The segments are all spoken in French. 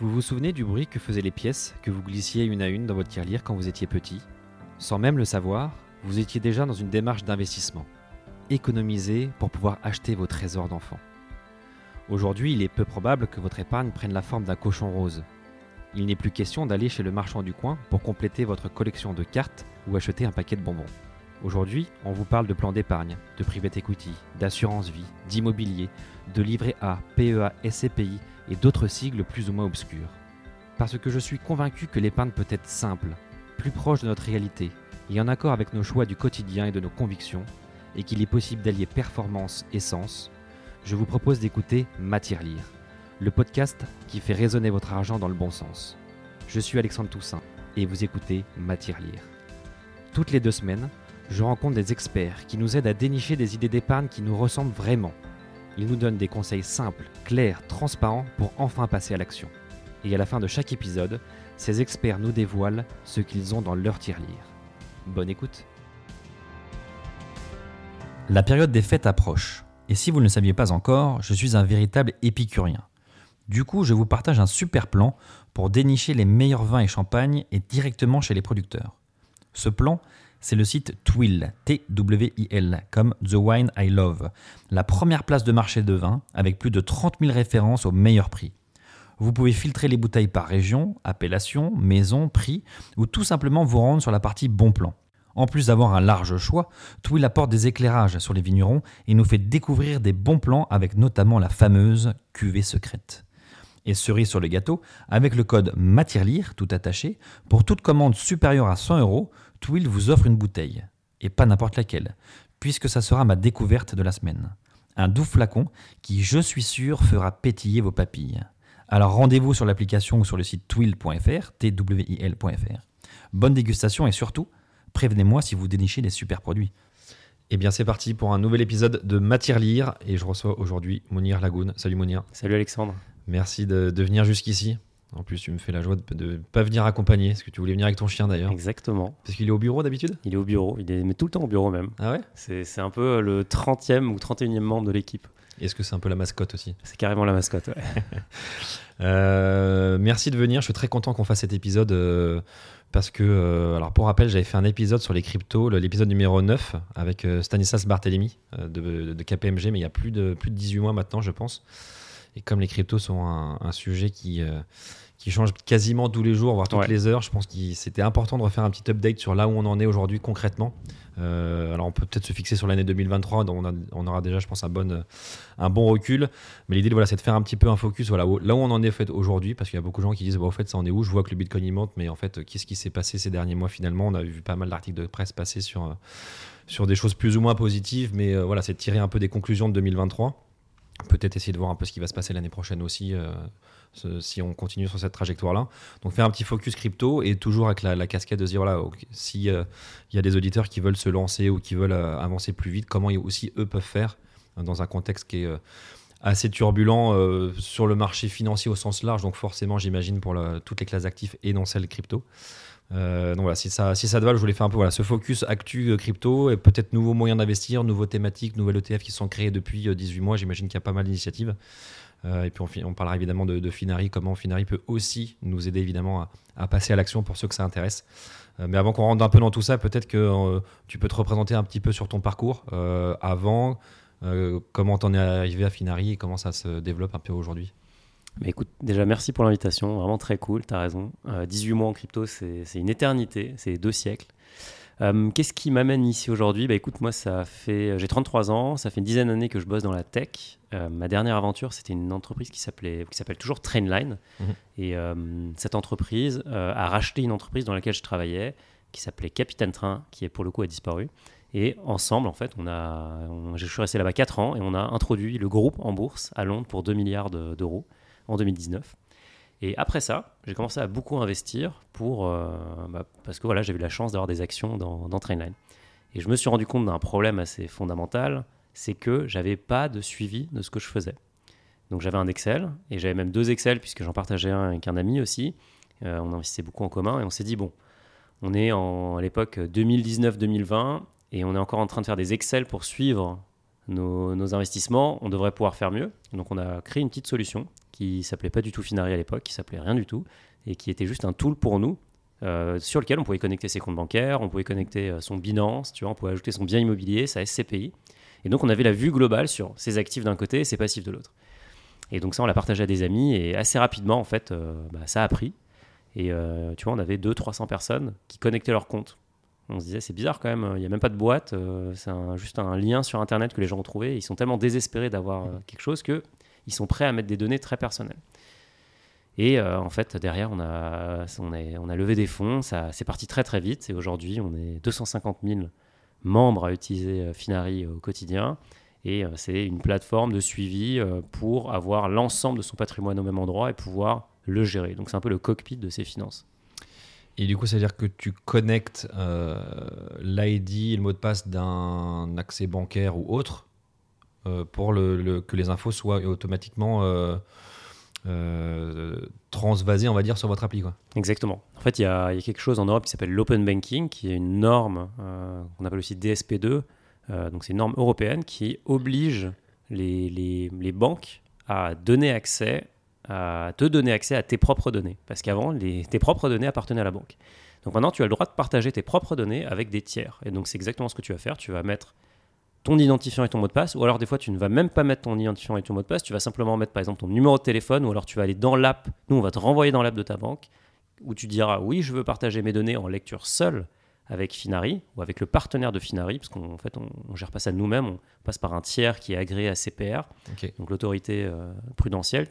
Vous vous souvenez du bruit que faisaient les pièces que vous glissiez une à une dans votre tirelire quand vous étiez petit? Sans même le savoir, vous étiez déjà dans une démarche d'investissement. Économiser pour pouvoir acheter vos trésors d'enfant. Aujourd'hui, il est peu probable que votre épargne prenne la forme d'un cochon rose. Il n'est plus question d'aller chez le marchand du coin pour compléter votre collection de cartes ou acheter un paquet de bonbons. Aujourd'hui, on vous parle de plan d'épargne, de private equity, d'assurance vie, d'immobilier, de livret A, PEA, SCPI et d'autres sigles plus ou moins obscurs. Parce que je suis convaincu que l'épargne peut être simple, plus proche de notre réalité, et en accord avec nos choix du quotidien et de nos convictions, et qu'il est possible d'allier performance et sens, je vous propose d'écouter Matière Lire, le podcast qui fait résonner votre argent dans le bon sens. Je suis Alexandre Toussaint, et vous écoutez Matière Lire. Toutes les deux semaines, je rencontre des experts qui nous aident à dénicher des idées d'épargne qui nous ressemblent vraiment il nous donne des conseils simples, clairs, transparents pour enfin passer à l'action. Et à la fin de chaque épisode, ces experts nous dévoilent ce qu'ils ont dans leur tirelire. Bonne écoute La période des fêtes approche, et si vous ne le saviez pas encore, je suis un véritable épicurien. Du coup, je vous partage un super plan pour dénicher les meilleurs vins et champagnes et directement chez les producteurs. Ce plan, c'est le site Twill, T-W-I-L, comme The Wine I Love, la première place de marché de vin avec plus de 30 000 références au meilleur prix. Vous pouvez filtrer les bouteilles par région, appellation, maison, prix, ou tout simplement vous rendre sur la partie bon plan. En plus d'avoir un large choix, Twill apporte des éclairages sur les vignerons et nous fait découvrir des bons plans avec notamment la fameuse cuvée secrète. Et cerise sur le gâteau, avec le code MATIRLIRE, tout attaché, pour toute commande supérieure à 100 euros, Twill vous offre une bouteille, et pas n'importe laquelle, puisque ça sera ma découverte de la semaine. Un doux flacon qui, je suis sûr, fera pétiller vos papilles. Alors rendez-vous sur l'application ou sur le site twill.fr, twil.fr. Bonne dégustation et surtout, prévenez-moi si vous dénichez des super produits. Eh bien c'est parti pour un nouvel épisode de Matière Lire et je reçois aujourd'hui Mounir Lagoun. Salut Mounir. Salut Alexandre. Merci de, de venir jusqu'ici. En plus, tu me fais la joie de ne pas venir accompagner. Est-ce que tu voulais venir avec ton chien d'ailleurs Exactement. Parce qu'il est au bureau d'habitude? Il est au bureau. Il est mais tout le temps au bureau même. Ah ouais? C'est un peu le 30e ou 31e membre de l'équipe. Est-ce que c'est un peu la mascotte aussi? C'est carrément la mascotte, ouais. euh, merci de venir. Je suis très content qu'on fasse cet épisode. Euh, parce que, euh, alors pour rappel, j'avais fait un épisode sur les cryptos, l'épisode numéro 9, avec euh, Stanislas Barthélémy de, de, KPMG, mais il y a plus de, plus de 18 mois maintenant, je pense. Et comme les cryptos sont un, un sujet qui, qui change quasiment tous les jours, voire toutes les heures. Je pense que c'était important de refaire un petit update sur là où on en est aujourd'hui concrètement. Euh, alors on peut peut-être se fixer sur l'année 2023, dont on, aura déjà, je pense, un bon, un bon recul. Mais l'idée, voilà, c'est de faire un petit peu un focus voilà, là où on en est fait, aujourd'hui, parce qu'il y a beaucoup de gens qui disent, bah, au fait, ça en est où? Je vois que le Bitcoin y monte, mais en fait, qu'est-ce qui s'est passé ces derniers mois finalement? On a vu pas mal d'articles de presse passer sur, sur des choses plus ou moins positives, mais euh, voilà, c'est de tirer un peu des conclusions de 2023. Peut-être essayer de voir un peu ce qui va se passer l'année prochaine aussi. Euh, si on continue sur cette trajectoire-là. Donc faire un petit focus crypto et toujours avec la, casquette de se dire, voilà, s'il euh, y a des auditeurs qui veulent se lancer ou qui veulent euh, avancer plus vite, comment aussi eux peuvent faire euh, dans un contexte qui est assez turbulent sur le marché financier au sens large, donc forcément j'imagine pour toutes les classes actifs et non celles crypto. Donc voilà, si ça, si ça te va, je voulais faire un peu voilà, ce focus actu crypto et peut-être nouveaux moyens d'investir, nouveaux thématiques, nouvelles ETF qui sont créées depuis 18 mois. J'imagine qu'il y a pas mal d'initiatives. Euh, et puis on, parlera évidemment de, Finari, comment Finari peut aussi nous aider évidemment à, passer à l'action pour ceux que ça intéresse. Euh, mais avant qu'on rentre un peu dans tout ça, peut-être que euh, tu peux te représenter un petit peu sur ton parcours avant, comment t'en es arrivé à Finari et comment ça se développe un peu aujourd'hui. Mais écoute, déjà merci pour l'invitation, vraiment très cool, tu as raison. 18 mois en crypto, c'est une éternité, c'est deux siècles. Euh, qu'est-ce qui m'amène ici aujourd'hui? Bah, Écoute, moi, ça fait, j'ai 33 ans, ça fait une dizaine d'années que je bosse dans la tech. Euh, ma dernière aventure, c'était une entreprise qui s'appelait, qui s'appelle toujours Trainline. Mhm. Et euh, cette entreprise a racheté une entreprise dans laquelle je travaillais, qui s'appelait Capitaine Train, qui est pour le coup a disparu. Et ensemble, en fait, on a, je suis resté là-bas 4 ans et on a introduit le groupe en bourse à Londres pour 2 milliards d'euros en 2019. Et après ça, j'ai commencé à beaucoup investir pour, euh, bah, parce que voilà, j'ai eu la chance d'avoir des actions dans, Trainline. Et je me suis rendu compte d'un problème assez fondamental, c'est que j'avais pas de suivi de ce que je faisais. Donc j'avais un Excel, et j'avais même deux Excel, puisque j'en partageais un avec un ami aussi. Euh, on investissait beaucoup en commun, et on s'est dit, bon, on est en, à l'époque 2019-2020, et on est encore en train de faire des Excel pour suivre nos investissements, on devrait pouvoir faire mieux. Donc on a créé une petite solution qui s'appelait pas du tout Finari à l'époque, qui s'appelait rien du tout, et qui était juste un tool pour nous, euh, sur lequel on pouvait connecter ses comptes bancaires, on pouvait connecter euh, son Binance, tu vois, on pouvait ajouter son bien immobilier, sa SCPI. Et donc on avait la vue globale sur ses actifs d'un côté et ses passifs de l'autre. Et donc ça, on l'a partagé à des amis, et assez rapidement, en fait, euh, bah, ça a pris. Et tu vois, on avait 200-300 personnes qui connectaient leurs comptes. On se disait, c'est bizarre quand même, il n'y a même pas de boîte, c'est juste un lien sur Internet que les gens ont trouvé. Ils sont tellement désespérés d'avoir quelque chose que ils sont prêts à mettre des données très personnelles. Et euh, en fait, derrière, on a, on, a, levé des fonds, ça c'est parti très très vite. Et aujourd'hui, on est 250 000 membres à utiliser euh, Finari au quotidien. Et euh, c'est une plateforme de suivi pour avoir l'ensemble de son patrimoine au même endroit et pouvoir le gérer. Donc c'est un peu le cockpit de ses finances. Et du coup, ça veut dire que tu connectes l'ID le mot de passe d'un accès bancaire ou autre pour le, le- que les infos soient automatiquement euh, euh, transvasées, on va dire, sur votre appli. Quoi. Exactement. En fait, il y, a quelque chose en Europe qui s'appelle l'open banking, qui est une norme euh, qu'on appelle aussi DSP2. Euh, donc, c'est une norme européenne qui oblige les, les- banques à donner accès, à te donner accès à tes propres données. Parce qu'avant, tes propres données appartenaient à la banque. Donc maintenant, tu as le droit de partager tes propres données avec des tiers. Et donc, c'est exactement ce que tu vas faire. Tu vas mettre ton identifiant et ton mot de passe, ou alors des fois tu ne vas même pas mettre ton identifiant et ton mot de passe, tu vas simplement mettre par exemple ton numéro de téléphone, ou alors tu vas aller dans l'app, nous on va te renvoyer dans l'app de ta banque, où tu diras oui je veux partager mes données en lecture seule avec Finari, ou avec le partenaire de Finari, parce qu'en fait on ne gère pas ça nous-mêmes, on passe par un tiers qui est agréé à CPR, donc l'autorité euh, prudentielle.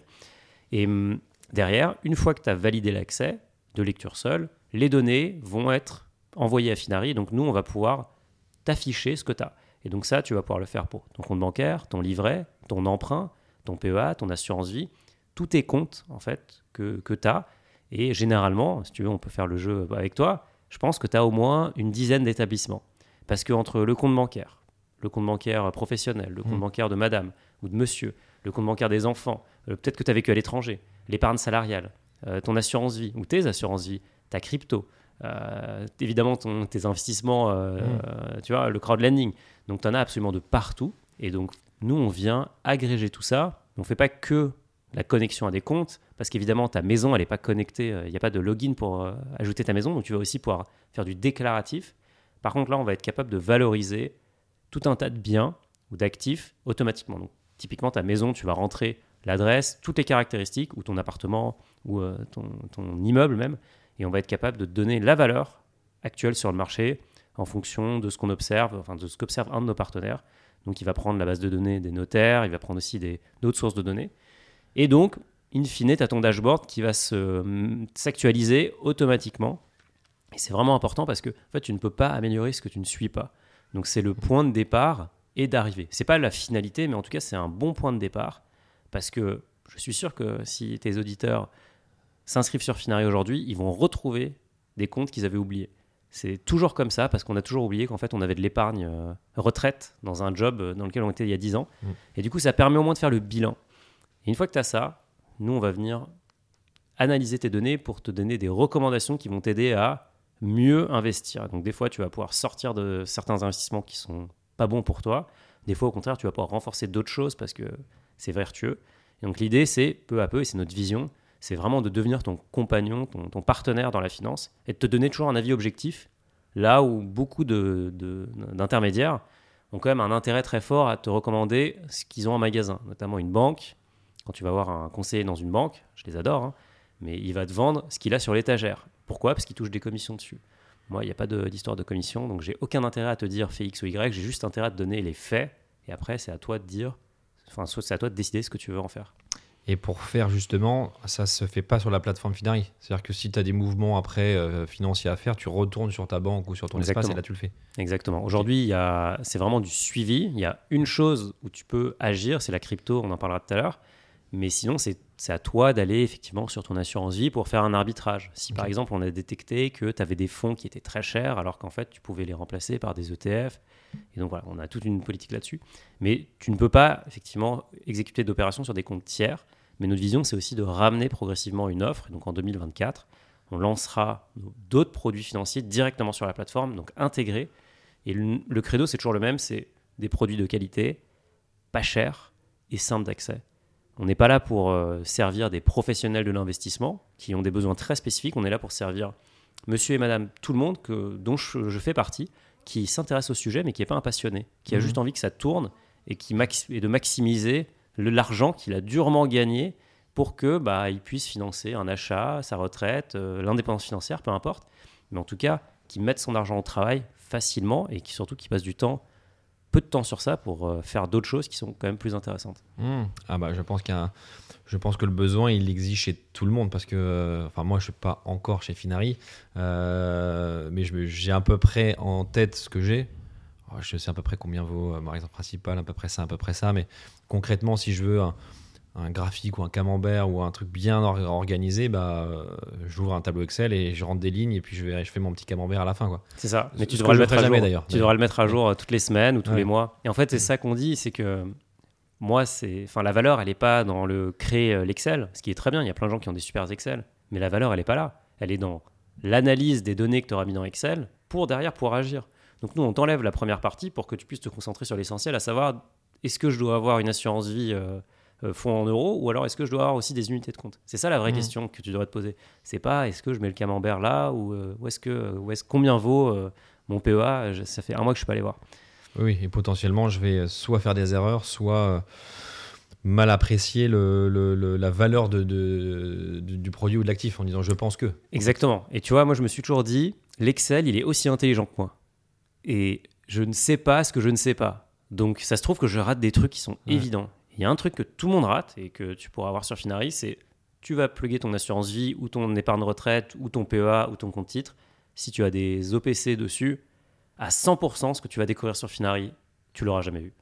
Et hum, derrière, une fois que tu as validé l'accès de lecture seule, les données vont être envoyées à Finari, donc nous on va pouvoir t'afficher ce que tu as. Et donc ça, tu vas pouvoir le faire pour ton compte bancaire, ton livret, ton emprunt, ton PEA, ton assurance vie, tous tes comptes en fait que, que tu as. Et généralement, si tu veux, on peut faire le jeu avec toi, je pense que tu as au moins une dizaine d'établissements. Parce que entre le compte bancaire, le compte bancaire professionnel, le compte Mm. bancaire de madame ou de monsieur, le compte bancaire des enfants, euh, peut-être que tu as vécu à l'étranger, l'épargne salariale, euh, ton assurance vie ou tes assurances vie, ta crypto, euh, évidemment ton- tes investissements, euh, Mm. euh, tu vois, le crowdlending. Donc tu en as absolument de partout. Et donc nous, on vient agréger tout ça. On ne fait pas que la connexion à des comptes, parce qu'évidemment ta maison, elle n'est pas connectée, euh, il n'y a pas de login pour euh, ajouter ta maison, donc tu vas aussi pouvoir faire du déclaratif. Par contre là, on va être capable de valoriser tout un tas de biens ou d'actifs automatiquement. Donc, typiquement, ta maison, tu vas rentrer l'adresse, toutes les caractéristiques, ou ton appartement, ou euh, ton, ton immeuble même, et on va être capable de donner la valeur actuelle sur le marché en fonction de ce qu'on observe, enfin de ce qu'observe un de nos partenaires. Donc, il va prendre la base de données des notaires, il va prendre aussi d'autres sources de données. Et donc, in fine, tu as ton dashboard qui va se- s'actualiser automatiquement. Et c'est vraiment important parce que en fait, tu ne peux pas améliorer ce que tu ne suis pas. Donc, c'est le point de départ et d'arrivée. C'est pas la finalité, mais en tout cas, c'est un bon point de départ parce que je suis sûr que si tes auditeurs s'inscrivent sur Finari aujourd'hui, ils vont retrouver des comptes qu'ils avaient oubliés. C'est toujours comme ça parce qu'on a toujours oublié qu'en fait on avait de l'épargne euh, retraite dans un job euh, dans lequel on était il y a 10 ans. Mm. Et du coup, ça permet au moins de faire le bilan. Et une fois que tu as ça, nous on va venir analyser tes données pour te donner des recommandations qui vont t'aider à mieux investir. Donc des fois, tu vas pouvoir sortir de certains investissements qui sont pas bons pour toi. Des fois, au contraire, tu vas pouvoir renforcer d'autres choses parce que c'est vertueux. Et donc l'idée, c'est peu à peu, et c'est notre vision, c'est vraiment de devenir ton compagnon, ton, partenaire dans la finance et de te donner toujours un avis objectif, là où beaucoup de- de- d'intermédiaires ont quand même un intérêt très fort à te recommander ce qu'ils ont en magasin, notamment une banque. Quand tu vas voir un conseiller dans une banque, je les adore, hein, mais il va te vendre ce qu'il a sur l'étagère. Pourquoi? Parce qu'il touche des commissions dessus. Moi, il n'y a pas de- d'histoire de commission, donc j'ai aucun intérêt à te dire fais X ou Y, j'ai juste intérêt à te donner les faits, et après, c'est à toi de dire, enfin, c'est à toi de décider ce que tu veux en faire. Et pour faire justement, ça se fait pas sur la plateforme Finari. C'est-à-dire que si tu as des mouvements après euh, financiers à faire, tu retournes sur ta banque ou sur ton espace et là tu le fais. Exactement. Aujourd'hui, a- c'est vraiment du suivi. Il y a une chose où tu peux agir, c'est la crypto, on en parlera tout à l'heure. Mais sinon, c'est à toi d'aller effectivement sur ton assurance vie pour faire un arbitrage. Si par exemple, on a détecté que tu avais des fonds qui étaient très chers, alors qu'en fait, tu pouvais les remplacer par des ETF. Et donc voilà, on a toute une politique là-dessus. Mais tu ne peux pas effectivement exécuter d'opérations sur des comptes tiers. Mais notre vision, c'est aussi de ramener progressivement une offre. Et donc en 2024, on lancera d'autres produits financiers directement sur la plateforme, donc intégrés. Et le, le credo, c'est toujours le même, c'est des produits de qualité, pas cher et simple d'accès. On n'est pas là pour euh, servir des professionnels de l'investissement qui ont des besoins très spécifiques. On est là pour servir monsieur et madame, tout le monde que, dont je, je fais partie, qui s'intéresse au sujet mais qui n'est pas un passionné, qui a Mhm. juste envie que ça tourne et, qui max- et de maximiser l'argent qu'il a durement gagné pour que bah, il puisse financer un achat, sa retraite, euh, l'indépendance financière, peu importe. Mais en tout cas, qui mette son argent au travail facilement et qui surtout qui passe du temps, peu de temps sur ça pour euh, faire d'autres choses qui sont quand même plus intéressantes. Hmm. Ah bah je pense qu'il y a un- je pense que le besoin il existe chez tout le monde parce que euh, enfin moi je suis pas encore chez Finari euh, mais j'ai à peu près en tête ce que j'ai je sais à peu près combien vaut euh, ma résidence principale à peu près ça à peu près ça mais concrètement si je veux un, un graphique ou un camembert ou un truc bien or- organisé bah euh, j'ouvre un tableau Excel et je rentre des lignes et puis je vais je fais mon petit camembert à la fin quoi C'est ça. Mais tu devras le mettre à jamais, jour. d'ailleurs. Tu devras le mettre à jour toutes les semaines ou tous Ouais. les mois. Et en fait, c'est ça qu'on dit, c'est que moi, c'est, enfin, la valeur, elle n'est pas dans le créer euh, l'Excel, ce qui est très bien. Il y a plein de gens qui ont des super Excel, mais la valeur, elle n'est pas là. Elle est dans l'analyse des données que tu auras mis dans Excel pour derrière pour agir. Donc nous, on t'enlève la première partie pour que tu puisses te concentrer sur l'essentiel, à savoir est-ce que je dois avoir une assurance vie euh, euh, fonds en euros ou alors est-ce que je dois avoir aussi des unités de compte? C'est ça la vraie Mhm. question que tu devrais te poser. C'est pas est-ce que je mets le camembert là ou euh, où est-ce que où est-ce combien vaut mon PEA Je- Ça fait un mois que je suis pas allé voir. Oui, et potentiellement, je vais soit faire des erreurs, soit mal apprécier le, le- le- la valeur de, de- du, du produit ou de l'actif en disant je pense que. Exactement. Et tu vois, moi je me suis toujours dit l'Excel, il est aussi intelligent que moi. Et je ne sais pas ce que je ne sais pas. Donc ça se trouve que je rate des trucs qui sont Ouais. évidents. Il y a un truc que tout le monde rate et que tu pourras avoir sur Finari, c'est tu vas plugger ton assurance vie ou ton épargne retraite ou ton PEA ou ton compte titre. Si tu as des OPC dessus, à 100%, ce que tu vas découvrir sur Finari, tu l'auras jamais vu.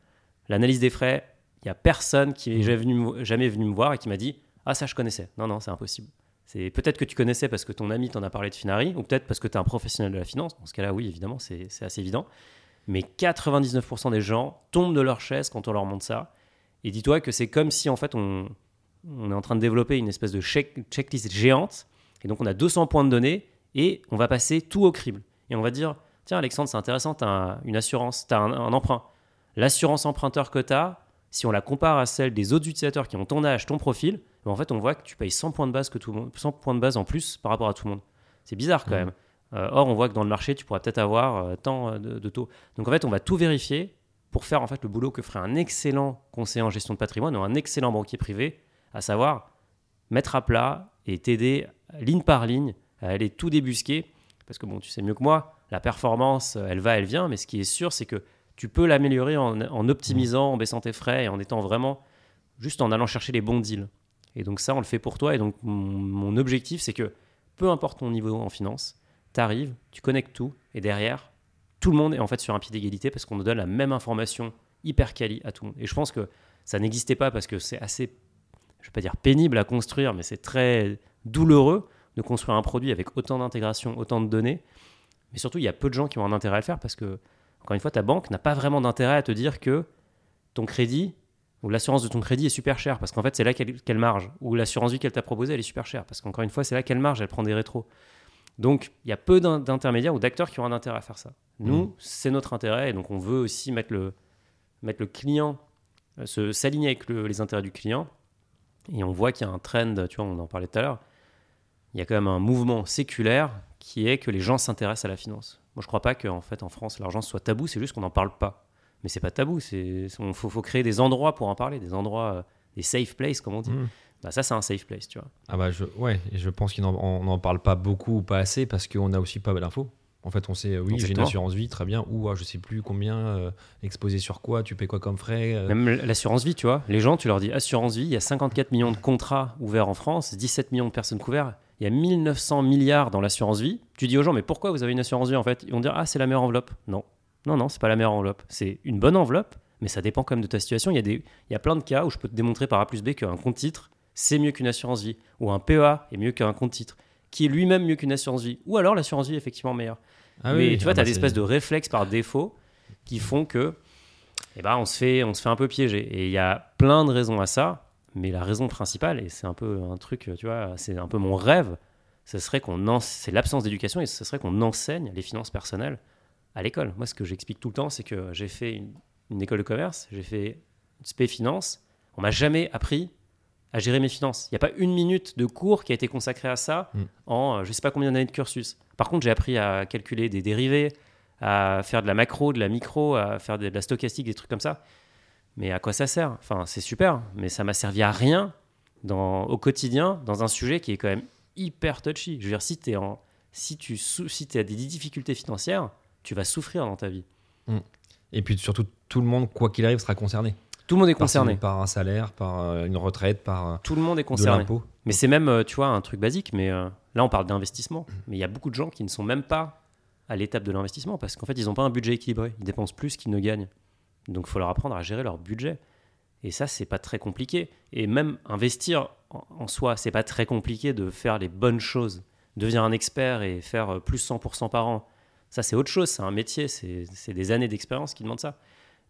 L'analyse des frais, il y a personne qui est jamais venu, me- jamais venu me voir et qui m'a dit ah ça je connaissais. Non non, c'est impossible. C'est peut-être que tu connaissais parce que ton ami t'en a parlé de Finari, ou peut-être parce que tu es un professionnel de la finance. Dans ce cas-là, oui, évidemment, c'est assez évident. Mais 99% des gens tombent de leur chaise quand on leur montre ça. Et dis-toi que c'est comme si en fait on, est en train de développer une espèce de check- checklist géante. Et donc on a 200 points de données et on va passer tout au crible. Et on va dire tiens Alexandre, c'est intéressant, tu as une assurance, tu as un, un emprunt. L'assurance emprunteur que tu as, si on la compare à celle des autres utilisateurs qui ont ton âge, ton profil, ben, en fait, on voit que tu payes 100 points de base que tout le monde, 100 points de base en plus par rapport à tout le monde. C'est bizarre quand Mhm. même. Euh, or, on voit que dans le marché, tu pourras peut-être avoir euh, tant euh, de, de taux. Donc en fait, on va tout vérifier pour faire en fait le boulot que ferait un excellent conseiller en gestion de patrimoine ou un excellent banquier privé, à savoir mettre à plat et t'aider ligne par ligne à aller tout débusquer. Parce que bon, tu sais mieux que moi, la performance, elle va, elle vient, mais ce qui est sûr, c'est que tu peux l'améliorer en, en optimisant, en baissant tes frais et en étant vraiment juste en allant chercher les bons deals. Et donc ça, on le fait pour toi. Et donc mon, objectif, c'est que peu importe ton niveau en finance, tu arrives, tu connectes tout, et derrière, tout le monde est en fait sur un pied d'égalité parce qu'on nous donne la même information hyper quali à tout le monde. Et je pense que ça n'existait pas parce que c'est assez, je vais pas dire pénible à construire, mais c'est très douloureux de construire un produit avec autant d'intégration, autant de données. Mais surtout, il y a peu de gens qui ont un intérêt à le faire parce que, encore une fois, ta banque n'a pas vraiment d'intérêt à te dire que ton crédit ou l'assurance de ton crédit est super chère parce qu'en fait, c'est là qu'elle qu'elle marge. Ou l'assurance vie qu'elle t'a proposée, elle est super chère parce qu'encore une fois, c'est là qu'elle marge, elle prend des rétros. Donc, il y a peu d'in- d'intermédiaires ou d'acteurs qui ont un intérêt à faire ça. Nous, Mhm. c'est notre intérêt et donc on veut aussi mettre le, mettre le client, euh, se- s'aligner avec le- les intérêts du client. Et on voit qu'il y a un trend, tu vois, on en parlait tout à l'heure. Il y a quand même un mouvement séculaire qui est que les gens s'intéressent à la finance. Moi, je crois pas qu'en fait, en France, l'argent soit tabou, c'est juste qu'on n'en parle pas. Mais c'est pas tabou, il faut, faut créer des endroits pour en parler, des endroits, euh, des safe places, comme on dit. Mhm. Bah, ça, c'est un safe place, tu vois. Ah bah je, ouais, je pense qu'on n'en parle pas beaucoup ou pas assez parce qu'on a aussi pas d'infos. En fait, on sait, euh, oui, j'ai une assurance vie, très bien, ou ah, je sais plus combien, euh, exposé sur quoi, tu payes quoi comme frais. euh, Même l'assurance vie, tu vois. Les gens, tu leur dis assurance vie, il y a 54 millions de contrats ouverts en France, 17 millions de personnes couvertes. Il y a 1900 milliards dans l'assurance vie. Tu dis aux gens, mais pourquoi vous avez une assurance vie en fait? Ils vont dire, ah, c'est la meilleure enveloppe. Non, non, non, c'est pas la meilleure enveloppe. C'est une bonne enveloppe, mais ça dépend quand même de ta situation. Il y, a des, il y a plein de cas où je peux te démontrer par A plus B qu'un compte titre, c'est mieux qu'une assurance vie, ou un PEA est mieux qu'un compte titre, qui est lui-même mieux qu'une assurance vie, ou alors l'assurance vie est effectivement meilleure. ah mais oui, tu vois, ah tu as bah des espèces de réflexes par défaut qui font que eh ben, on, se fait, on se fait un peu piéger. Et il y a plein de raisons à ça, mais la raison principale, et c'est un peu un truc, tu vois, c'est un peu mon rêve, ce serait qu'on c'est l'absence d'éducation et ce serait qu'on enseigne les finances personnelles à l'école. Moi, ce que j'explique tout le temps, c'est que j'ai fait une, une école de commerce, j'ai fait spé finance, on m'a jamais appris à gérer mes finances. Il n'y a pas une minute de cours qui a été consacrée à ça Mm. en euh, je sais pas combien d'années de cursus. Par contre, j'ai appris à calculer des dérivés, à faire de la macro, de la micro, à faire de, la stochastique, des trucs comme ça. Mais à quoi ça sert? Enfin, c'est super, mais ça m'a servi à rien dans, au quotidien dans un sujet qui est quand même hyper touchy. Je veux dire, si, es en, si tu si as des difficultés financières, tu vas souffrir dans ta vie. Et puis surtout, tout le monde, quoi qu'il arrive, sera concerné. Tout le monde est Par- concerné. Par un salaire, par euh, une retraite, par euh, Tout le monde est concerné. Mais c'est même, euh, tu vois, un truc basique, mais euh, là on parle d'investissement. Mais il y a beaucoup de gens qui ne sont même pas à l'étape de l'investissement parce qu'en fait ils n'ont pas un budget équilibré. Ils dépensent plus qu'ils ne gagnent. Donc il faut leur apprendre à gérer leur budget. Et ça, c'est pas très compliqué. Et même investir en, soi, c'est pas très compliqué de faire les bonnes choses. Devenir un expert et faire plus 100% par an, ça c'est autre chose, c'est un métier, c'est des années d'expérience qui demandent ça.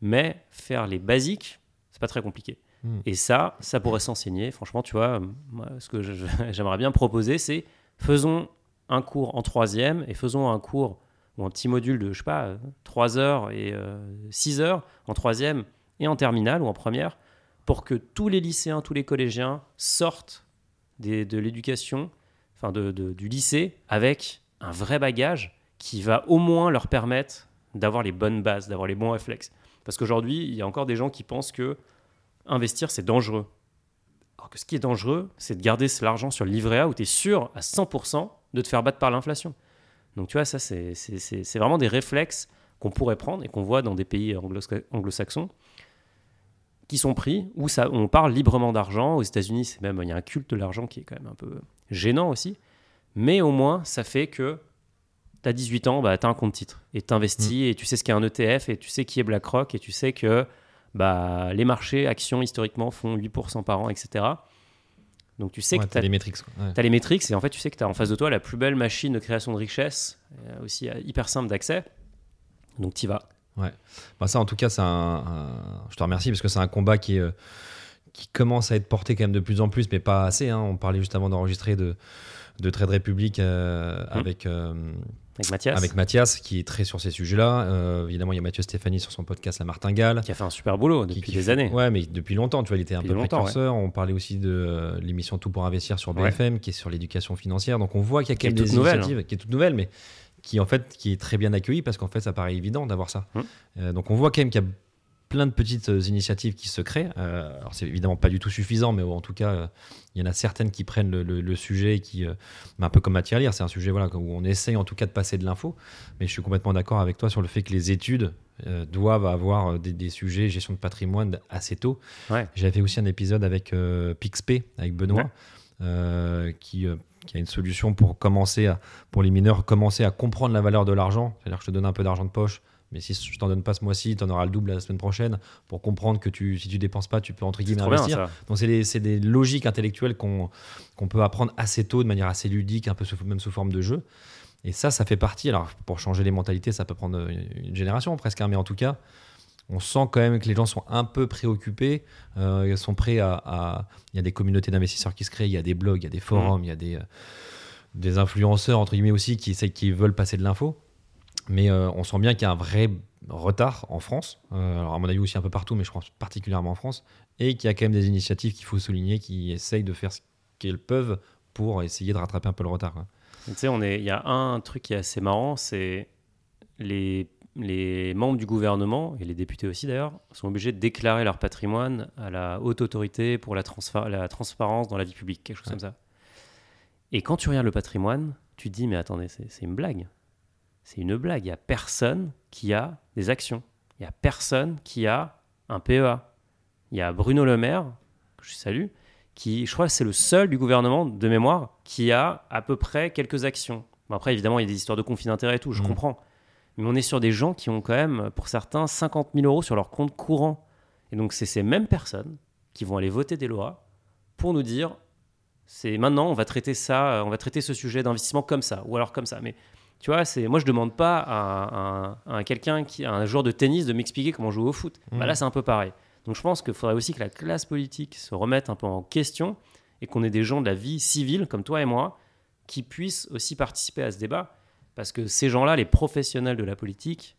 Mais faire les basiques, c'est pas très compliqué. Hmm. Et ça, ça pourrait s'enseigner. Franchement, tu vois, euh, moi, ce que j'aimerais bien proposer, c'est faisons un cours en troisième et faisons un cours ou un petit module de, je sais pas, 3 heures et 6 heures en troisième et en terminale ou en première pour que tous les lycéens, tous les collégiens sortent des- de l'éducation, enfin de- de- du lycée avec un vrai bagage qui va au moins leur permettre d'avoir les bonnes bases, d'avoir les bons réflexes. Parce qu'aujourd'hui, il y a encore des gens qui pensent que investir, c'est dangereux. Alors que ce qui est dangereux, c'est de garder l'argent sur le livret A où tu es sûr à 100% de te faire battre par l'inflation. Donc tu vois, ça, c'est- vraiment des réflexes qu'on pourrait prendre et qu'on voit dans des pays anglo- anglo-saxons qui sont pris, où ça, on parle librement d'argent. Aux États-Unis, il y a un culte de l'argent qui est quand même un peu gênant aussi. Mais au moins, ça fait que tu as 18 ans, bah, tu as un compte titre et tu investis et tu sais ce qu'est un ETF et tu sais qui est BlackRock et tu sais que bah, les marchés, actions, historiquement, font 8% par an, etc. Donc tu sais Ouais, que tu t'as as les métriques. Ouais. tu as les métriques et en fait tu sais que tu as en face de toi la plus belle machine de création de richesse, euh, aussi euh, hyper simple d'accès. Donc tu y vas. Bah, ça, en tout cas, c'est un, un- je te remercie parce que c'est un combat qui, euh, qui commence à être porté quand même de plus en plus, mais pas assez. hein. On parlait juste avant d'enregistrer de, de Trade Republic euh, avec, euh, Avec Mathias, avec Mathias, qui est très sur ces sujets-là. Euh, évidemment, il y a Mathieu Stéphanie sur son podcast La Martingale. qui a fait un super boulot depuis qui des fait- années. Ouais, mais depuis longtemps, tu vois, il était un Depuis peu précurseur. On parlait aussi de euh, l'émission Tout pour investir sur Ouais. BFM, qui est sur l'éducation financière. Donc on voit qu'il y a toute des nouvelle, initiatives, qui est toute nouvelle, mais qui en fait qui est très bien accueillie parce qu'en fait ça paraît évident d'avoir ça. Hum. Euh, donc on voit quand même qu'il y a plein de petites euh, initiatives qui se créent. Euh, alors c'est évidemment pas du tout suffisant, mais en tout cas euh, il y en a certaines qui prennent le, le- le sujet et qui, euh, mais un peu comme matière lire, c'est un sujet voilà où on essaye en tout cas de passer de l'info. Mais je suis complètement d'accord avec toi sur le fait que les études doivent avoir des, des sujets gestion de patrimoine assez tôt. Ouais. J'avais aussi un épisode avec PixP, avec Benoît, Ouais. qui, qui a une solution pour commencer à, pour les mineurs, commencer à comprendre la valeur de l'argent. C'est-à-dire que je te donne un peu d'argent de poche, mais si je t'en donne pas ce mois-ci, tu en auras le double la semaine prochaine pour comprendre que tu, si tu dépenses pas, tu peux entre guillemets bien investir. Donc c'est des, des logiques intellectuelles qu'on qu'on peut apprendre assez tôt, de manière assez ludique, un peu sous, même sous forme de jeu. Et ça, ça fait partie. Alors pour changer les mentalités, ça peut prendre une, génération presque, hein, mais en tout cas, on sent quand même que les gens sont un peu préoccupés. euh, ils sont prêts à, à- Il y a des communautés d'investisseurs qui se créent, il y a des blogs, il y a des forums, il y a des, euh, des influenceurs entre guillemets aussi qui, qui veulent passer de l'info. Mais euh, on sent bien qu'il y a un vrai retard en France, euh, alors à mon avis aussi un peu partout, mais je pense particulièrement en France, et qu'il y a quand même des initiatives qu'il faut souligner qui essayent de faire ce qu'elles peuvent pour essayer de rattraper un peu le retard. quoi. Tu sais, il y a un truc qui est assez marrant, c'est les, les membres du gouvernement et les députés aussi d'ailleurs sont obligés de déclarer leur patrimoine à la haute autorité pour la, transparence dans la vie publique, quelque chose Ouais. comme ça. Et quand tu regardes le patrimoine, tu te dis mais attendez, c'est une blague. C'est une blague. Il y a personne qui a des actions. Il y a personne qui a un PEA. Il y a Bruno Le Maire, que je salue, qui, je crois c'est le seul du gouvernement de mémoire qui a à peu près quelques actions. Bon, après, évidemment, il y a des histoires de conflits d'intérêts et tout, je Mhm. comprends. Mais on est sur des gens qui ont quand même, pour certains, 50 000 euros sur leur compte courant. Et donc, c'est ces mêmes personnes qui vont aller voter des lois pour nous dire c'est maintenant, on va traiter ça, on va traiter ce sujet d'investissement comme ça, ou alors comme ça. Mais tu vois, c'est moi, je demande pas à, un- à quelqu'un qui, à un joueur de tennis, de m'expliquer comment jouer au foot. Bah Mhm. là, c'est un peu pareil. Donc je pense qu'il faudrait aussi que la classe politique se remette un peu en question et qu'on ait des gens de la vie civile, comme toi et moi, qui puissent aussi participer à ce débat. Parce que ces gens-là, les professionnels de la politique,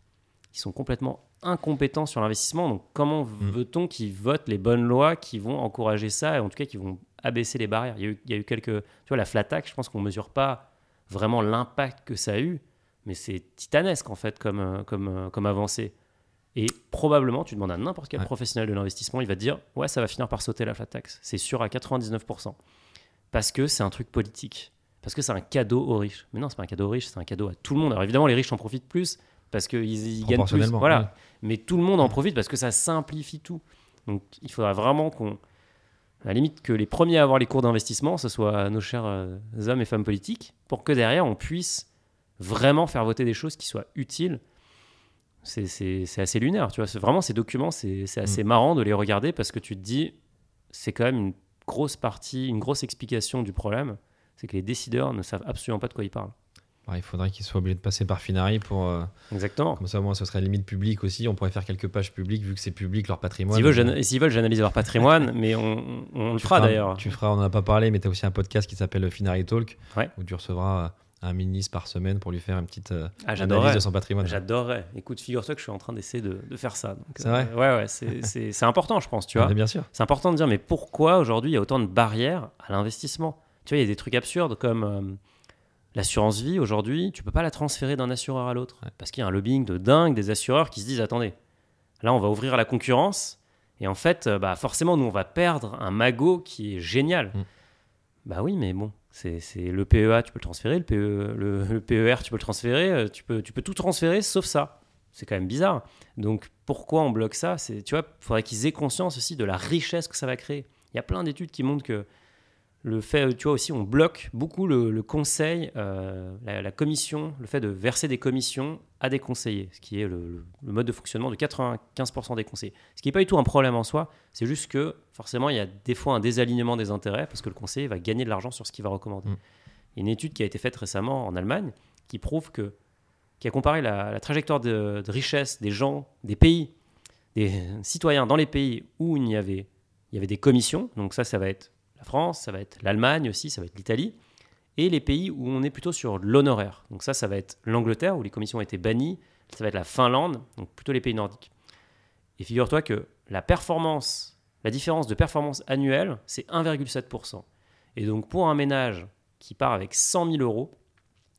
ils sont complètement incompétents sur l'investissement. Donc, comment veut-on qu'ils votent les bonnes lois qui vont encourager ça et en tout cas qui vont abaisser les barrières? Il y, a eu, il y a eu quelques. Tu vois, la flat tax, je pense qu'on ne mesure pas vraiment l'impact que ça a eu, mais c'est titanesque en fait comme, euh, comme, euh, comme avancée. Et probablement, tu demandes à n'importe quel Ouais. professionnel de l'investissement, il va te dire Ouais, ça va finir par sauter la flat tax. C'est sûr à 99%. Parce que c'est un truc politique. Parce que c'est un cadeau aux riches. Mais non, c'est pas un cadeau aux riches, c'est un cadeau à tout le monde. Alors évidemment, les riches en profitent plus parce qu'ils ils gagnent plus. Voilà. Mais tout le monde en profite parce que ça simplifie tout. Donc il faudra vraiment qu'on. À la limite, que les premiers à avoir les cours d'investissement, ce soit nos chers euh, hommes et femmes politiques, pour que derrière, on puisse vraiment faire voter des choses qui soient utiles. C'est- assez lunaire, tu vois. Vraiment, ces documents, c'est c'est assez marrant de les regarder parce que tu te dis, c'est quand même une grosse partie, une grosse explication du problème, c'est que les décideurs ne savent absolument pas de quoi ils parlent. Il faudrait qu'ils soient obligés de passer par Finari pour. euh, Exactement. comme ça, moi, ce serait limite public aussi. On pourrait faire quelques pages publiques vu que c'est public leur patrimoine. S'ils veulent, s'ils veulent, j'analyse leur patrimoine, mais on, on le fera d'ailleurs. Tu feras, on n'en a pas parlé, mais tu as aussi un podcast qui s'appelle Finari Talk Ouais. où tu recevras euh, un ministre par semaine pour lui faire une petite euh, Ah, analyse de son patrimoine. J'adorerais. Écoute, figure-toi que je suis en train d'essayer de, de faire ça. C'est euh, vrai Ouais, ouais, c'est- important, je pense, tu vois. Mais bien sûr. C'est important de dire, mais pourquoi aujourd'hui il y a autant de barrières à l'investissement? Tu vois, il y a des trucs absurdes comme euh, l'assurance vie aujourd'hui, tu peux pas la transférer d'un assureur à l'autre. Ouais. Parce qu'il y a un lobbying de dingue des assureurs qui se disent, attendez, là on va ouvrir à la concurrence, et en fait, euh, bah, forcément, nous on va perdre un magot qui est génial. Mm. Bah oui, mais bon, c'est le PEA, tu peux le transférer, le, PE, le, le PER, tu peux le transférer, euh, tu peux, tu peux tout transférer sauf ça. C'est quand même bizarre. Donc pourquoi on bloque ça? C'est, Tu vois, il faudrait qu'ils aient conscience aussi de la richesse que ça va créer. Il y a plein d'études qui montrent que le fait, tu vois aussi, on bloque beaucoup le, le conseil, euh, la, la commission, le fait de verser des commissions à des conseillers, ce qui est le, mode de fonctionnement de 95% des conseillers. Ce qui n'est pas du tout un problème en soi, c'est juste que forcément, il y a des fois un désalignement des intérêts parce que le conseiller va gagner de l'argent sur ce qu'il va recommander. Mm. Il y a une étude qui a été faite récemment en Allemagne qui prouve que, qui a comparé la, la trajectoire de, de richesse des gens, des pays, des citoyens dans les pays où il y avait, il y avait des commissions, donc ça, ça va être la France, ça va être l'Allemagne aussi, ça va être l'Italie, et les pays où on est plutôt sur l'honoraire. Donc ça, ça va être l'Angleterre, où les commissions ont été bannies, ça va être la Finlande, donc plutôt les pays nordiques. Et figure-toi que la performance, la différence de performance annuelle, c'est 1,7%. Et donc pour un ménage qui part avec 100 000 euros,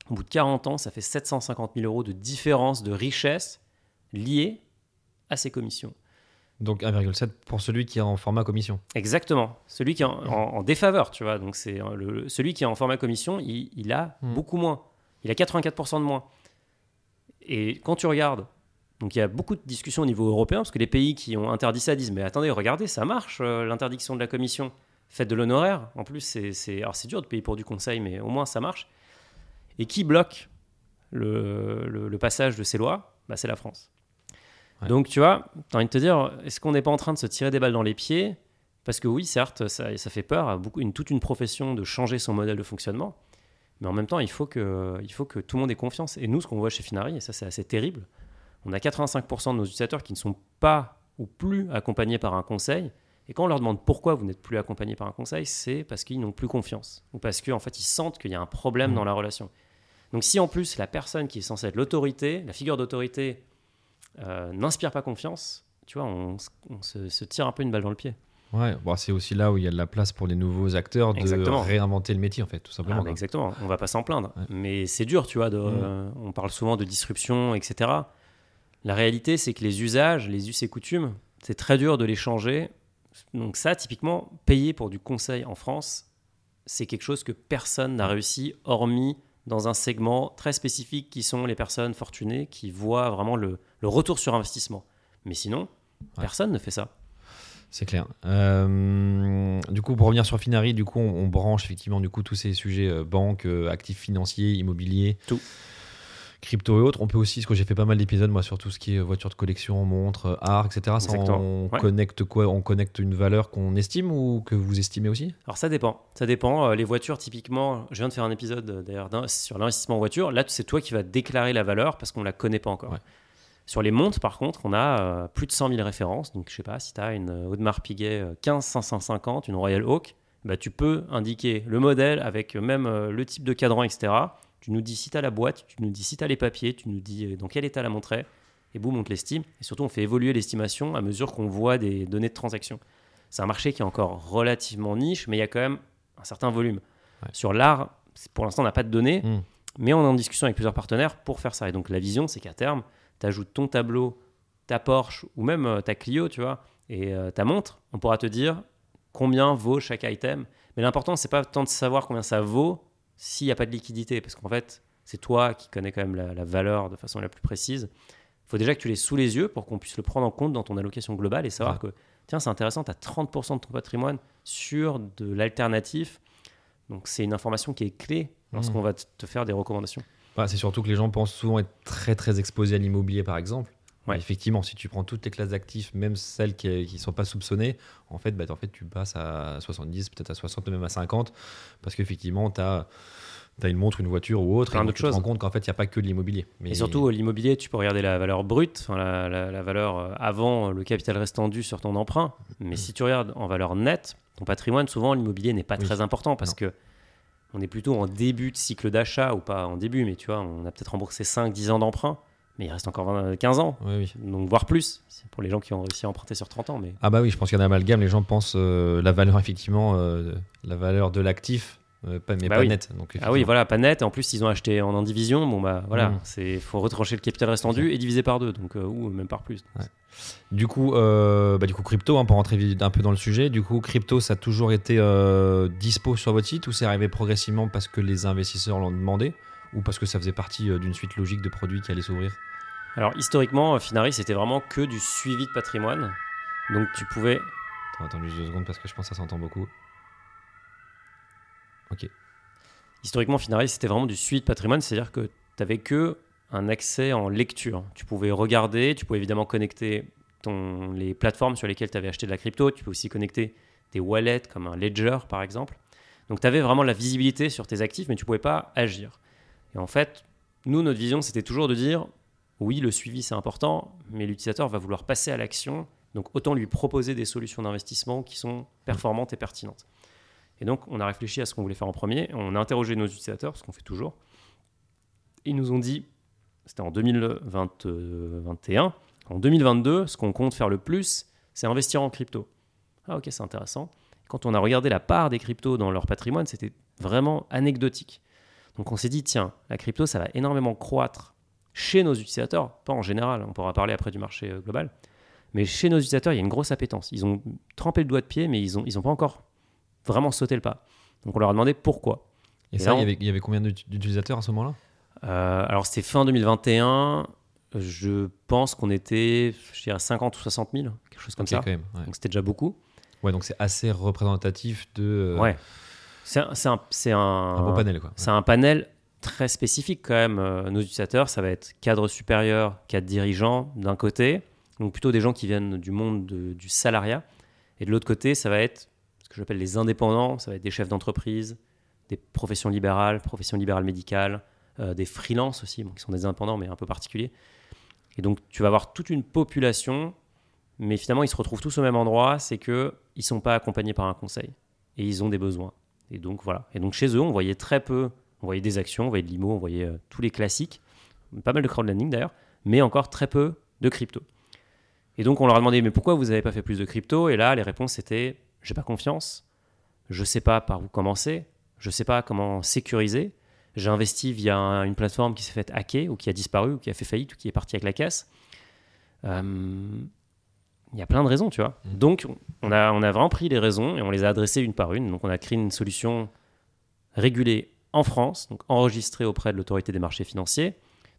au bout de 40 ans, ça fait 750 000 euros de différence de richesse liée à ces commissions. Donc 1,7 pour celui qui est en format commission. Exactement. Celui qui est en, en- en défaveur, tu vois. Donc, c'est euh, le, celui qui est en format commission, il, il a Hmm. beaucoup moins. Il a 84% de moins. Et quand tu regardes, donc il y a beaucoup de discussions au niveau européen, parce que les pays qui ont interdit ça disent Mais attendez, regardez, ça marche, euh, l'interdiction de la commission. Faites de l'honoraire. En plus, c'est, c'est, alors c'est dur de payer pour du conseil, mais au moins ça marche. Et qui bloque le, le- le passage de ces lois? Bah, C'est la France. Ouais. Donc, tu vois, tu as envie de te dire Est-ce qu'on n'est pas en train de se tirer des balles dans les pieds? Parce que oui, certes, ça, ça fait peur à beaucoup, une, toute une profession de changer son modèle de fonctionnement. Mais en même temps, il faut, que, il faut que tout le monde ait confiance. Et nous, ce qu'on voit chez Finari, et ça c'est assez terrible, on a 85% de nos utilisateurs qui ne sont pas ou plus accompagnés par un conseil. Et quand on leur demande pourquoi vous n'êtes plus accompagné par un conseil, c'est parce qu'ils n'ont plus confiance. Ou parce qu'en fait, ils sentent qu'il y a un problème Mhm. dans la relation. Donc si en plus la personne qui est censée être l'autorité, la figure d'autorité, euh, n'inspire pas confiance, tu vois, on, se, se tire un peu une balle dans le pied. Ouais, bon, c'est aussi là où il y a de la place pour les nouveaux acteurs de Exactement. réinventer le métier, en fait, tout Ah, simplement. bah quoi. exactement, on va pas s'en plaindre. Ouais. Mais c'est dur, tu vois. De, Mm. euh, on parle souvent de disruption, etc. La réalité, c'est que les usages, les us et coutumes, c'est très dur de les changer. Donc ça, typiquement, payer pour du conseil en France, c'est quelque chose que personne n'a réussi, hormis dans un segment très spécifique qui sont les personnes fortunées qui voient vraiment le, le retour sur investissement. Mais sinon, Ouais. personne ne fait ça. C'est clair. Euh, du coup, pour revenir sur Finari, du coup, on, on branche effectivement du coup tous ces sujets euh, banque, euh, actifs financiers, immobilier, Tout. crypto et autres. On peut aussi, parce que j'ai fait pas mal d'épisodes moi sur tout ce qui est voiture de collection, montres, euh, art, etc. Ça, on Ouais. connecte quoi? On connecte une valeur qu'on estime ou que vous estimez aussi? Alors ça dépend. Ça dépend. Les voitures, typiquement, je viens de faire un épisode d'ailleurs sur l'investissement en voiture. Là, c'est toi qui vas déclarer la valeur parce qu'on ne la connaît pas encore. Ouais. Sur les montres, par contre, on a euh, plus de 100 000 références. Donc, je sais pas, si tu as une euh, Audemars Piguet euh, 15550, une Royal Oak, bah, tu peux indiquer le modèle avec même euh, le type de cadran, etc. Tu nous dis si tu as la boîte, tu nous dis si tu as les papiers, tu nous dis dans quel état la montre est. et boum, on te l'estime. Et surtout, on fait évoluer l'estimation à mesure qu'on voit des données de transaction. C'est un marché qui est encore relativement niche, mais il y a quand même un certain volume. Ouais. Sur l'art, pour l'instant, on n'a pas de données, Mm. mais on est en discussion avec plusieurs partenaires pour faire ça. Et donc, la vision, c'est qu'à terme, tu ajoutes ton tableau, ta Porsche ou même euh, ta Clio, tu vois, et euh, ta montre, on pourra te dire combien vaut chaque item. Mais l'important, c'est pas tant de savoir combien ça vaut s'il n'y a pas de liquidité, parce qu'en fait, c'est toi qui connais quand même la, la valeur de façon la plus précise. Il faut déjà que tu l'aies sous les yeux pour qu'on puisse le prendre en compte dans ton allocation globale et savoir que, tiens, c'est intéressant, tu as 30% de ton patrimoine sur de l'alternatif. Donc, c'est une information qui est clé lorsqu'on va te- te faire des recommandations. Bah, c'est surtout que les gens pensent souvent être très très exposés à l'immobilier par exemple. Ouais. Effectivement, si tu prends toutes les classes d'actifs, même celles qui ne sont pas soupçonnées, en fait, bah, en fait, tu passes à 70, peut-être à 60, même à 50, parce qu'effectivement, tu as, une montre, une voiture ou autre, Plein et donc tu te choses. rends compte qu'en fait, il n'y a pas que de l'immobilier. Mais Et surtout, euh, l'immobilier, tu peux regarder la valeur brute, la, la- la valeur euh, avant le capital restant dû sur ton emprunt. Mais si tu regardes en valeur nette, ton patrimoine, souvent, l'immobilier n'est pas Oui. très important parce Non. que on est plutôt en début de cycle d'achat, ou pas en début, mais tu vois, on a peut-être remboursé 5-10 ans d'emprunt, mais il reste encore 20, 15 ans, Oui, oui. donc voire plus, C'est pour les gens qui ont réussi à emprunter sur 30 ans. Mais Ah bah oui, je pense qu'il y a un amalgame, les gens pensent euh, la valeur, effectivement, euh, la valeur de l'actif, euh, pas, mais Bah pas oui. Donc, Ah oui, voilà, pas net. Et en plus, ils ont acheté en indivision. Bon, bah voilà, Mm. c'est faut retrancher le capital restant dû et diviser par deux, donc euh, ou même par plus. Du coup, euh, bah, du coup, crypto, hein, pour rentrer un peu dans le sujet, du coup, crypto, ça a toujours été dispo sur votre site ou c'est arrivé progressivement parce que les investisseurs l'ont demandé ou parce que ça faisait partie d'une suite logique de produits qui allaient s'ouvrir? Alors historiquement, Finaris c'était vraiment que du suivi de patrimoine. Donc tu pouvais. Attends, attends juste deux secondes parce que je pense que ça s'entend beaucoup. Historiquement, Finaris c'était vraiment du suivi de patrimoine, c'est-à-dire que tu n'avais que un accès en lecture. Tu pouvais regarder, tu pouvais évidemment connecter ton, les plateformes sur lesquelles tu avais acheté de la crypto. Tu peux aussi connecter des wallets comme un Ledger par exemple. Donc tu avais vraiment la visibilité sur tes actifs, mais tu pouvais pas agir. Et en fait, nous, notre vision, c'était toujours de dire oui, le suivi c'est important, mais l'utilisateur va vouloir passer à l'action. Donc autant lui proposer des solutions d'investissement qui sont performantes et pertinentes. Et donc on a réfléchi à ce qu'on voulait faire en premier. On a interrogé nos utilisateurs, ce qu'on fait toujours. Ils nous ont dit, c'était en 2021, en 2022, ce qu'on compte faire le plus, c'est investir en crypto. Ah ok, c'est intéressant. Quand on a regardé la part des cryptos dans leur patrimoine, c'était vraiment anecdotique. Donc on s'est dit, tiens, la crypto, ça va énormément croître chez nos utilisateurs, pas en général, on pourra parler après du marché euh, global, mais chez nos utilisateurs, il y a une grosse appétence. Ils ont trempé le doigt de pied, mais ils n'ont pas encore vraiment sauté le pas. Donc on leur a demandé pourquoi. Et, Et ça, il y y avait combien d'ut- d'utilisateurs à ce moment-là? Euh, alors c'était fin 2021, je pense qu'on était, je dirais 50 ou 60 000, quelque chose comme ça. quand même. Ouais. Donc c'était déjà beaucoup. Ouais, donc c'est assez représentatif de euh, Ouais. C'est un, c'est un, un, panel. Quoi. C'est un panel très spécifique quand même. Euh, nos utilisateurs, ça va être cadre supérieur, cadre dirigeant d'un côté, donc plutôt des gens qui viennent du monde de- du salariat. Et de l'autre côté, ça va être que j'appelle les indépendants, ça va être des chefs d'entreprise, des professions libérales, professions libérales médicales, euh, des freelances aussi, bon, qui sont des indépendants mais un peu particuliers. Et donc tu vas avoir toute une population, mais finalement ils se retrouvent tous au même endroit, c'est que ils sont pas accompagnés par un conseil et ils ont des besoins. Et donc voilà. Et donc chez eux, on voyait très peu, on voyait des actions, on voyait de l'IMO, on voyait euh, tous les classiques, pas mal de crowdlending d'ailleurs, mais encore très peu de crypto. Et donc on leur a demandé mais pourquoi vous n'avez pas fait plus de crypto? Et là les réponses c'était j'ai pas confiance, je sais pas par où commencer, je sais pas comment sécuriser. J'ai investi via un- une plateforme qui s'est faite hacker ou qui a disparu ou qui a fait faillite ou qui est partie avec la caisse. Euh, Il y a plein de raisons, tu vois. Mm. Donc, on a, on a vraiment pris les raisons et on les a adressées une par une. Donc, on a créé une solution régulée en France, donc enregistrée auprès de l'autorité des marchés financiers.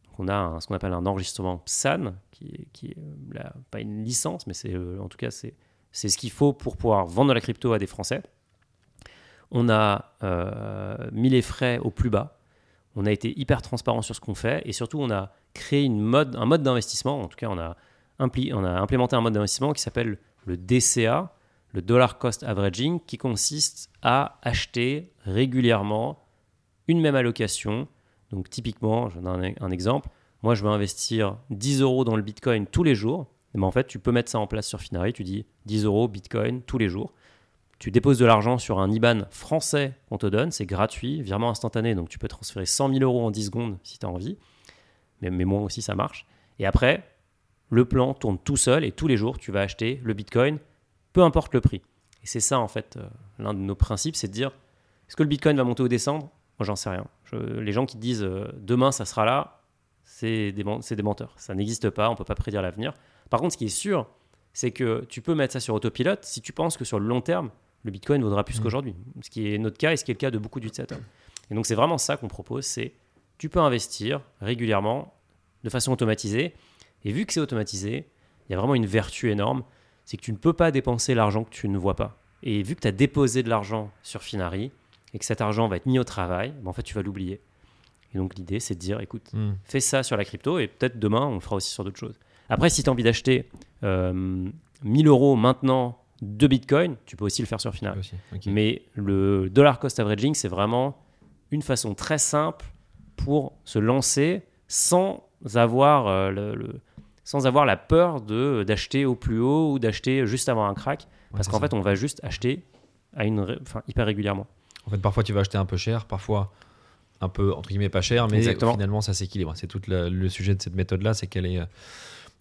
Donc, on a un- ce qu'on appelle un enregistrement PSAN, qui qui est, euh, la- pas une licence, mais c'est euh, en tout cas c'est c'est ce qu'il faut pour pouvoir vendre la crypto à des Français. On a euh, mis les frais au plus bas. On a été hyper transparent sur ce qu'on fait et surtout on a créé un mode d'investissement. En tout cas, on a, impli- on a implémenté un mode d'investissement qui s'appelle le DCA, le Dollar Cost Averaging, qui consiste à acheter régulièrement une même allocation. Donc typiquement, je donne un, un exemple. Moi, je veux investir 10 euros dans le Bitcoin tous les jours. Et ben, en fait, tu peux mettre ça en place sur Finari. Tu dis 10 euros Bitcoin tous les jours. Tu déposes de l'argent sur un IBAN français qu'on te donne. C'est gratuit, virement instantané. Donc tu peux transférer 100 000 euros en 10 secondes si tu as envie. Mais, mais moi aussi, ça marche. Et après, le plan tourne tout seul et tous les jours, tu vas acheter le Bitcoin, peu importe le prix. Et c'est ça, en fait, euh, l'un de nos principes, c'est de dire, est-ce que le Bitcoin va monter ou descendre? Moi, j'en sais rien. les gens qui disent, euh, demain, ça sera là, c'est des, des menteurs. Ça n'existe pas, on ne peut pas prédire l'avenir. Par contre, ce qui est sûr, c'est que tu peux mettre ça sur autopilote si tu penses que sur le long terme, le Bitcoin vaudra plus mmh. qu'aujourd'hui. Ce qui est notre cas et ce qui est le cas de beaucoup d'utilisateurs. Et donc, c'est vraiment ça qu'on propose, c'est tu peux investir régulièrement, de façon automatisée. Et vu que c'est automatisé, il y a vraiment une vertu énorme, c'est que tu ne peux pas dépenser l'argent que tu ne vois pas. Et vu que tu as déposé de l'argent sur Finari et que cet argent va être mis au travail, ben en fait, tu vas l'oublier. Et donc, l'idée, c'est de dire, écoute, mmh. fais ça sur la crypto et peut-être demain, on le fera aussi sur d'autres choses. Après, si tu as envie d'acheter 1000 euh, euros maintenant de Bitcoin, tu peux aussi le faire sur Finari. Mais le dollar cost averaging, c'est vraiment une façon très simple pour se lancer sans avoir, euh, le, sans avoir la peur de, d'acheter au plus haut ou d'acheter juste avant un crack. parce qu'en fait, on va juste acheter à une, enfin, hyper régulièrement. En fait, parfois, tu vas acheter un peu cher, parfois un peu, entre guillemets, pas cher, mais finalement, ça s'équilibre. C'est tout le sujet de cette méthode-là, c'est qu'elle est...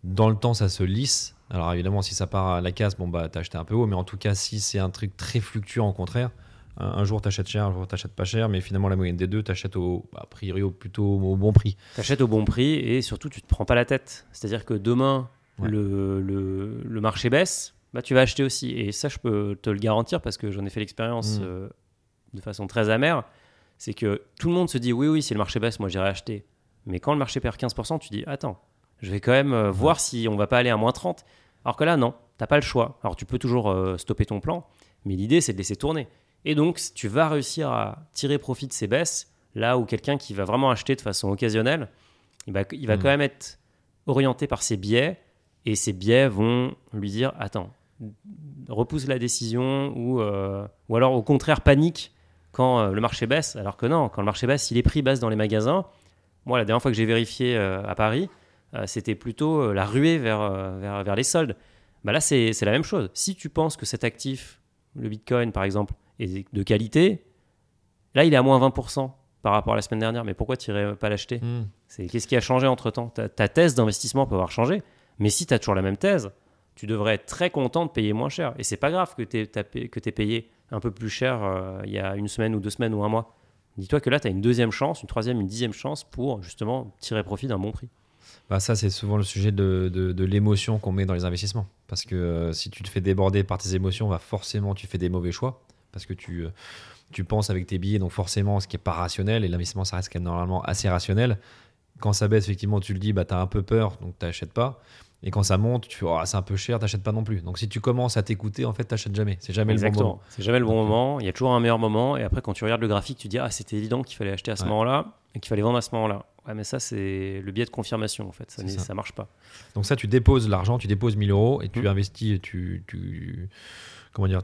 Dans le temps, ça se lisse. Alors évidemment, si ça part à la casse, bon, bah, t'as acheté un peu haut, mais en tout cas, si c'est un truc très fluctuant, au contraire, un, jour, tu achètes cher, un jour, tu pas cher, mais finalement, la moyenne des deux, tu achètes au, a priori au, plutôt au bon prix. Tu achètes au bon prix et surtout, tu te prends pas la tête. C'est-à-dire que demain, le, le, marché baisse, bah, tu vas acheter aussi. Et ça, je peux te le garantir parce que j'en ai fait l'expérience mm. euh, de façon très amère. C'est que tout le monde se dit oui, oui, si le marché baisse, moi j'irai acheter. Mais quand le marché perd 15%, tu dis attends, je vais quand même euh, voir si on va pas aller à moins 30. Alors que là, non, t'as pas le choix. Alors tu peux toujours euh, stopper ton plan, mais l'idée c'est de laisser tourner. Et donc, tu vas réussir à tirer profit de ces baisses, là où quelqu'un qui va vraiment acheter de façon occasionnelle, il va, il va hmm. quand même être orienté par ses biais, et ces biais vont lui dire, attends, repousse la décision, ou, euh, ou alors au contraire panique quand le marché baisse, alors que non, quand le marché baisse, si les prix baissent dans les magasins, moi, la dernière fois que j'ai vérifié à Paris, c'était plutôt la ruée vers, vers, vers les soldes. Bah là, c'est la même chose. Si tu penses que cet actif, le Bitcoin par exemple, et de qualité, là, il est à moins 20% par rapport à la semaine dernière. Mais pourquoi tu n'irais pas l'acheter hmm. C'est Qu'est-ce qui a changé entre-temps? Ta, ta, thèse d'investissement peut avoir changé, mais si tu as toujours la même thèse, tu devrais être très content de payer moins cher. Et c'est pas grave que tu aies, payé un peu plus cher euh, il y a une semaine ou deux semaines ou un mois. Dis-toi que là, tu as une deuxième chance, une troisième, une dixième chance pour justement tirer profit d'un bon prix. Bah ça, c'est souvent le sujet de, l'émotion qu'on met dans les investissements. Parce que euh, si tu te fais déborder par tes émotions, bah forcément, tu fais des mauvais choix parce que tu, euh, penses avec tes billets, donc forcément, ce qui n'est pas rationnel, et l'investissement, ça reste quand même normalement assez rationnel. Quand ça baisse, effectivement, tu le dis, bah, tu as un peu peur, donc tu n'achètes pas. Et quand ça monte, tu oh, c'est un peu cher, t'achètes pas non plus. Donc si tu commences à t'écouter, en fait, t'achètes jamais. C'est jamais le bon moment. C'est jamais le bon moment. Il y a toujours un meilleur moment. Et après, quand tu regardes le graphique, tu dis, ah, c'était évident qu'il fallait acheter à ce moment-là et qu'il fallait vendre à ce moment-là. Ouais, mais ça, c'est le biais de confirmation, en fait. Ça, ça. marche pas. Donc ça, tu déposes l'argent, tu déposes 1000 euros et tu mmh. investis, tu, tu comment dire,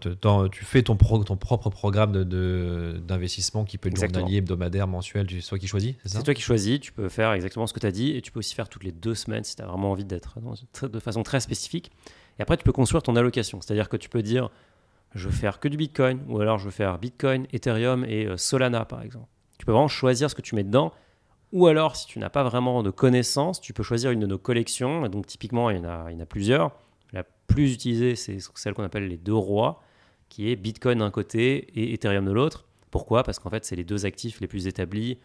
tu fais ton, ton propre programme d'investissement de, qui peut être journalier, hebdomadaire, mensuel, c'est toi qui choisis, c'est toi qui choisis, tu peux faire exactement ce que tu as dit et tu peux aussi faire toutes les deux semaines si tu as vraiment envie d'être de façon très spécifique. Et après, tu peux construire ton allocation, c'est-à-dire que tu peux dire je veux faire que du Bitcoin ou alors je veux faire Bitcoin, Ethereum et euh, Solana par exemple. Tu peux vraiment choisir ce que tu mets dedans. Ou alors, si tu n'as pas vraiment de connaissances, tu peux choisir une de nos collections. donc, typiquement, il y en a, il y en a plusieurs plus utilisée, c'est celle qu'on appelle les deux rois, qui est Bitcoin d'un côté et Ethereum de l'autre. Pourquoi? Parce qu'en fait, c'est les deux actifs les plus établis.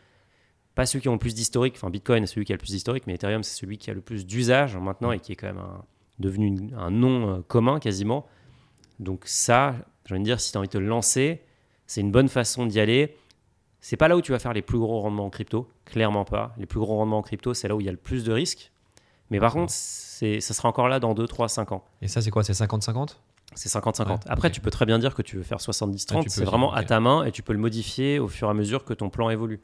Pas ceux qui ont le plus d'historique, enfin Bitcoin est celui qui a le plus d'historique, mais Ethereum c'est celui qui a le plus d'usage maintenant et qui est quand même devenu un nom euh, commun quasiment. Donc ça, je veux dire, si tu as envie de te lancer, c'est une bonne façon d'y aller. C'est pas là où tu vas faire les plus gros rendements en crypto, clairement pas. Les plus gros rendements en crypto, c'est là où il y a le plus de risques. Mais par contre, ça sera encore là dans 2, 3, 5 ans. Et ça, c'est quoi C'est 50-50 c'est 50-50. Après, tu peux très bien dire que tu veux faire 70-30. c'est vraiment à ta main et tu peux le modifier au fur et à mesure que ton plan évolue.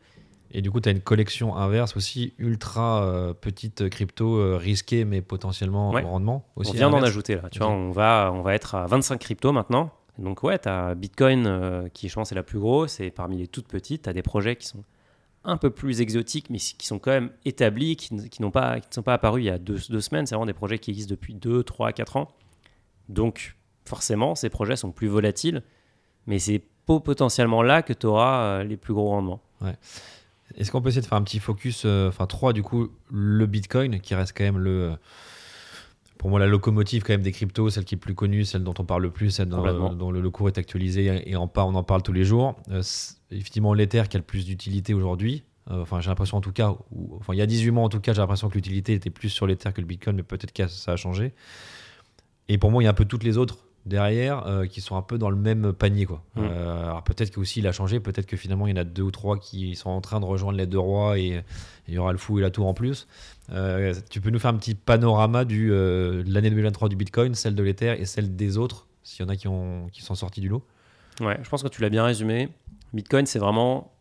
Et du coup, tu as une collection inverse aussi, ultra euh, petite crypto euh, risquée, mais potentiellement ouais. rendement. Aussi on vient d'en ajouter là. Tu vois, on va, on va être à 25 cryptos maintenant. Donc, ouais, tu as Bitcoin euh, qui, je pense, est la plus grosse et parmi les toutes petites, tu as des projets qui sont un peu plus exotiques, mais qui sont quand même établis, qui, pas, qui ne sont pas apparus il y a deux, semaines. C'est vraiment des projets qui existent depuis 2, 3, 4 ans. Donc, forcément, ces projets sont plus volatiles, mais c'est potentiellement là que tu auras euh, les plus gros rendements. Est-ce qu'on peut essayer de faire un petit focus, euh, enfin trois du coup, le Bitcoin qui reste quand même le pour moi la locomotive quand même des cryptos, celle qui est plus connue, celle dont on parle le plus, celle dont, le, le cours est actualisé et en on en parle tous les jours. Euh, c'est effectivement, l'Ether qui a le plus d'utilité aujourd'hui. Euh, enfin, j'ai l'impression en tout cas, ou- enfin, il y a 18 mois en tout cas, j'ai l'impression que l'utilité était plus sur l'Ether que le Bitcoin, mais peut-être que ça a changé. Et pour moi, il y a un peu toutes les autres derrière euh, qui sont un peu dans le même panier. Quoi. Mm. Euh, alors peut-être que aussi il a changé, peut-être que finalement il y en a deux ou trois qui sont en train de rejoindre les deux rois et il y aura le fou et la tour en plus. Euh, tu peux nous faire un petit panorama du, de l'année 2023 du Bitcoin, celle de l'Ether et celle des autres, s'il y en a qui, ont, qui sont sortis du lot Ouais, je pense que tu l'as bien résumé. Bitcoin, c'est vraiment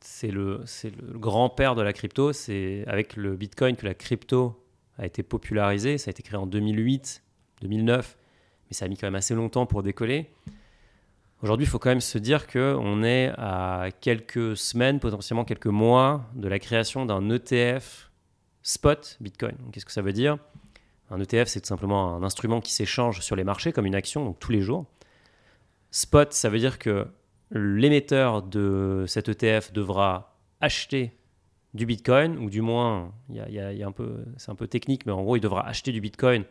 c'est le, c'est le grand-père de la crypto. C'est avec le Bitcoin que la crypto a été popularisée. Ça a été créé en 2008, 2009, mais ça a mis quand même assez longtemps pour décoller. Aujourd'hui, il faut quand même se dire qu'on est à quelques semaines, potentiellement quelques mois, de la création d'un ETF spot Bitcoin. Qu'est-ce que ça veut dire? Un ETF, c'est tout simplement un instrument qui s'échange sur les marchés comme une action, donc tous les jours. Spot, ça veut dire que l'émetteur de cet ETF devra acheter du Bitcoin, ou du moins, y a- c'est un peu technique, mais en gros, il devra acheter du Bitcoin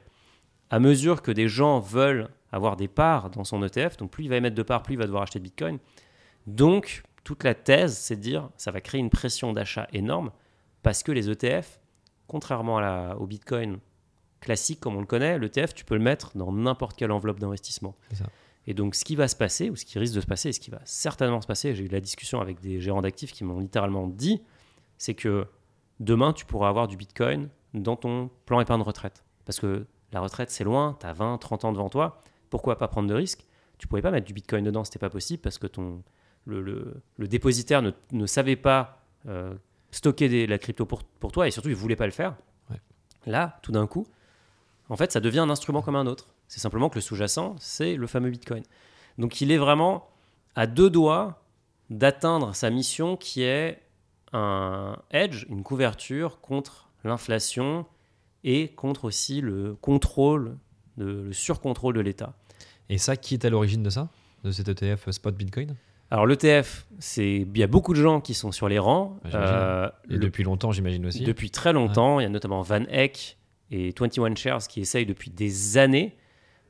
à mesure que des gens veulent avoir des parts dans son ETF. Donc, plus il va émettre de parts, plus il va devoir acheter de Bitcoin. Donc, toute la thèse, c'est de dire, ça va créer une pression d'achat énorme parce que les ETF, contrairement à la- au Bitcoin classique comme on le connaît, l'ETF, tu peux le mettre dans n'importe quelle enveloppe d'investissement. Et donc, ce qui va se passer, ou ce qui risque de se passer, et ce qui va certainement se passer, j'ai eu la discussion avec des gérants d'actifs qui m'ont littéralement dit, c'est que demain, tu pourras avoir du Bitcoin dans ton plan épargne retraite. Parce que la retraite, c'est loin, tu as 20, 30 ans devant toi. Pourquoi pas prendre de risques? Tu pouvais pas mettre du Bitcoin dedans, c'était pas possible parce que ton, le, le- le dépositaire ne, ne savait pas euh, stocker des- la crypto pour, pour toi et surtout, il voulait pas le faire. Ouais. Là, tout d'un coup, en fait, ça devient un instrument comme un autre. C'est simplement que le sous-jacent, c'est le fameux Bitcoin. Donc, il est vraiment à deux doigts d'atteindre sa mission qui est un hedge, une couverture contre l'inflation et contre aussi le contrôle, de- le surcontrôle de l'État. Et ça, qui est à l'origine de ça De cet ETF Spot Bitcoin? Alors l'ETF, c'est il y a beaucoup de gens qui sont sur les rangs. Euh, Et le- depuis longtemps, j'imagine aussi. depuis très longtemps. Il y a notamment Van Eck et 21 Shares qui essayent depuis des années.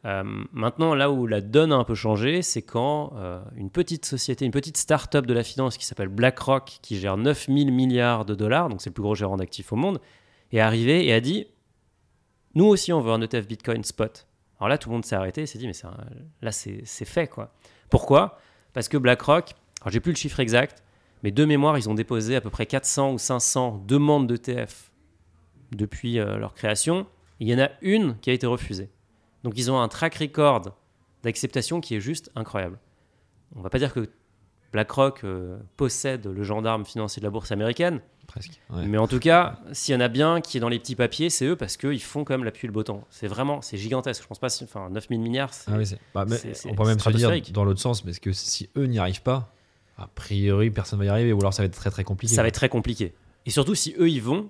Euh, maintenant, là où la donne a un peu changé, c'est quand euh, une petite société, une petite start-up de la finance qui s'appelle BlackRock, qui gère 9000 milliards de dollars, donc c'est le plus gros gérant d'actifs au monde, est arrivé et a dit Nous aussi, on veut un ETF Bitcoin spot. Alors là, tout le monde s'est arrêté et s'est dit Mais là, c'est fait, quoi. Pourquoi? Parce que BlackRock, alors j'ai plus le chiffre exact, mais de mémoire, ils ont déposé à peu près 400 ou 500 demandes d'ETF depuis euh, leur création. Il y en a une qui a été refusée. Donc ils ont un track record d'acceptation qui est juste incroyable. On va pas dire que BlackRock euh, possède le gendarme financier de la bourse américaine, Presque. ouais. mais en tout cas, s'il y en a bien qui est dans les petits papiers, c'est eux parce qu'ils font quand même l'appui le beau temps. C'est vraiment, c'est gigantesque. Je pense pas, si- enfin 9000 milliards, c'est- Ah oui, bah, on peut même se dire dans l'autre sens, parce que si eux n'y arrivent pas, a priori personne va y arriver, ou alors ça va être très très compliqué. ça va être très compliqué. Et surtout, si eux y vont,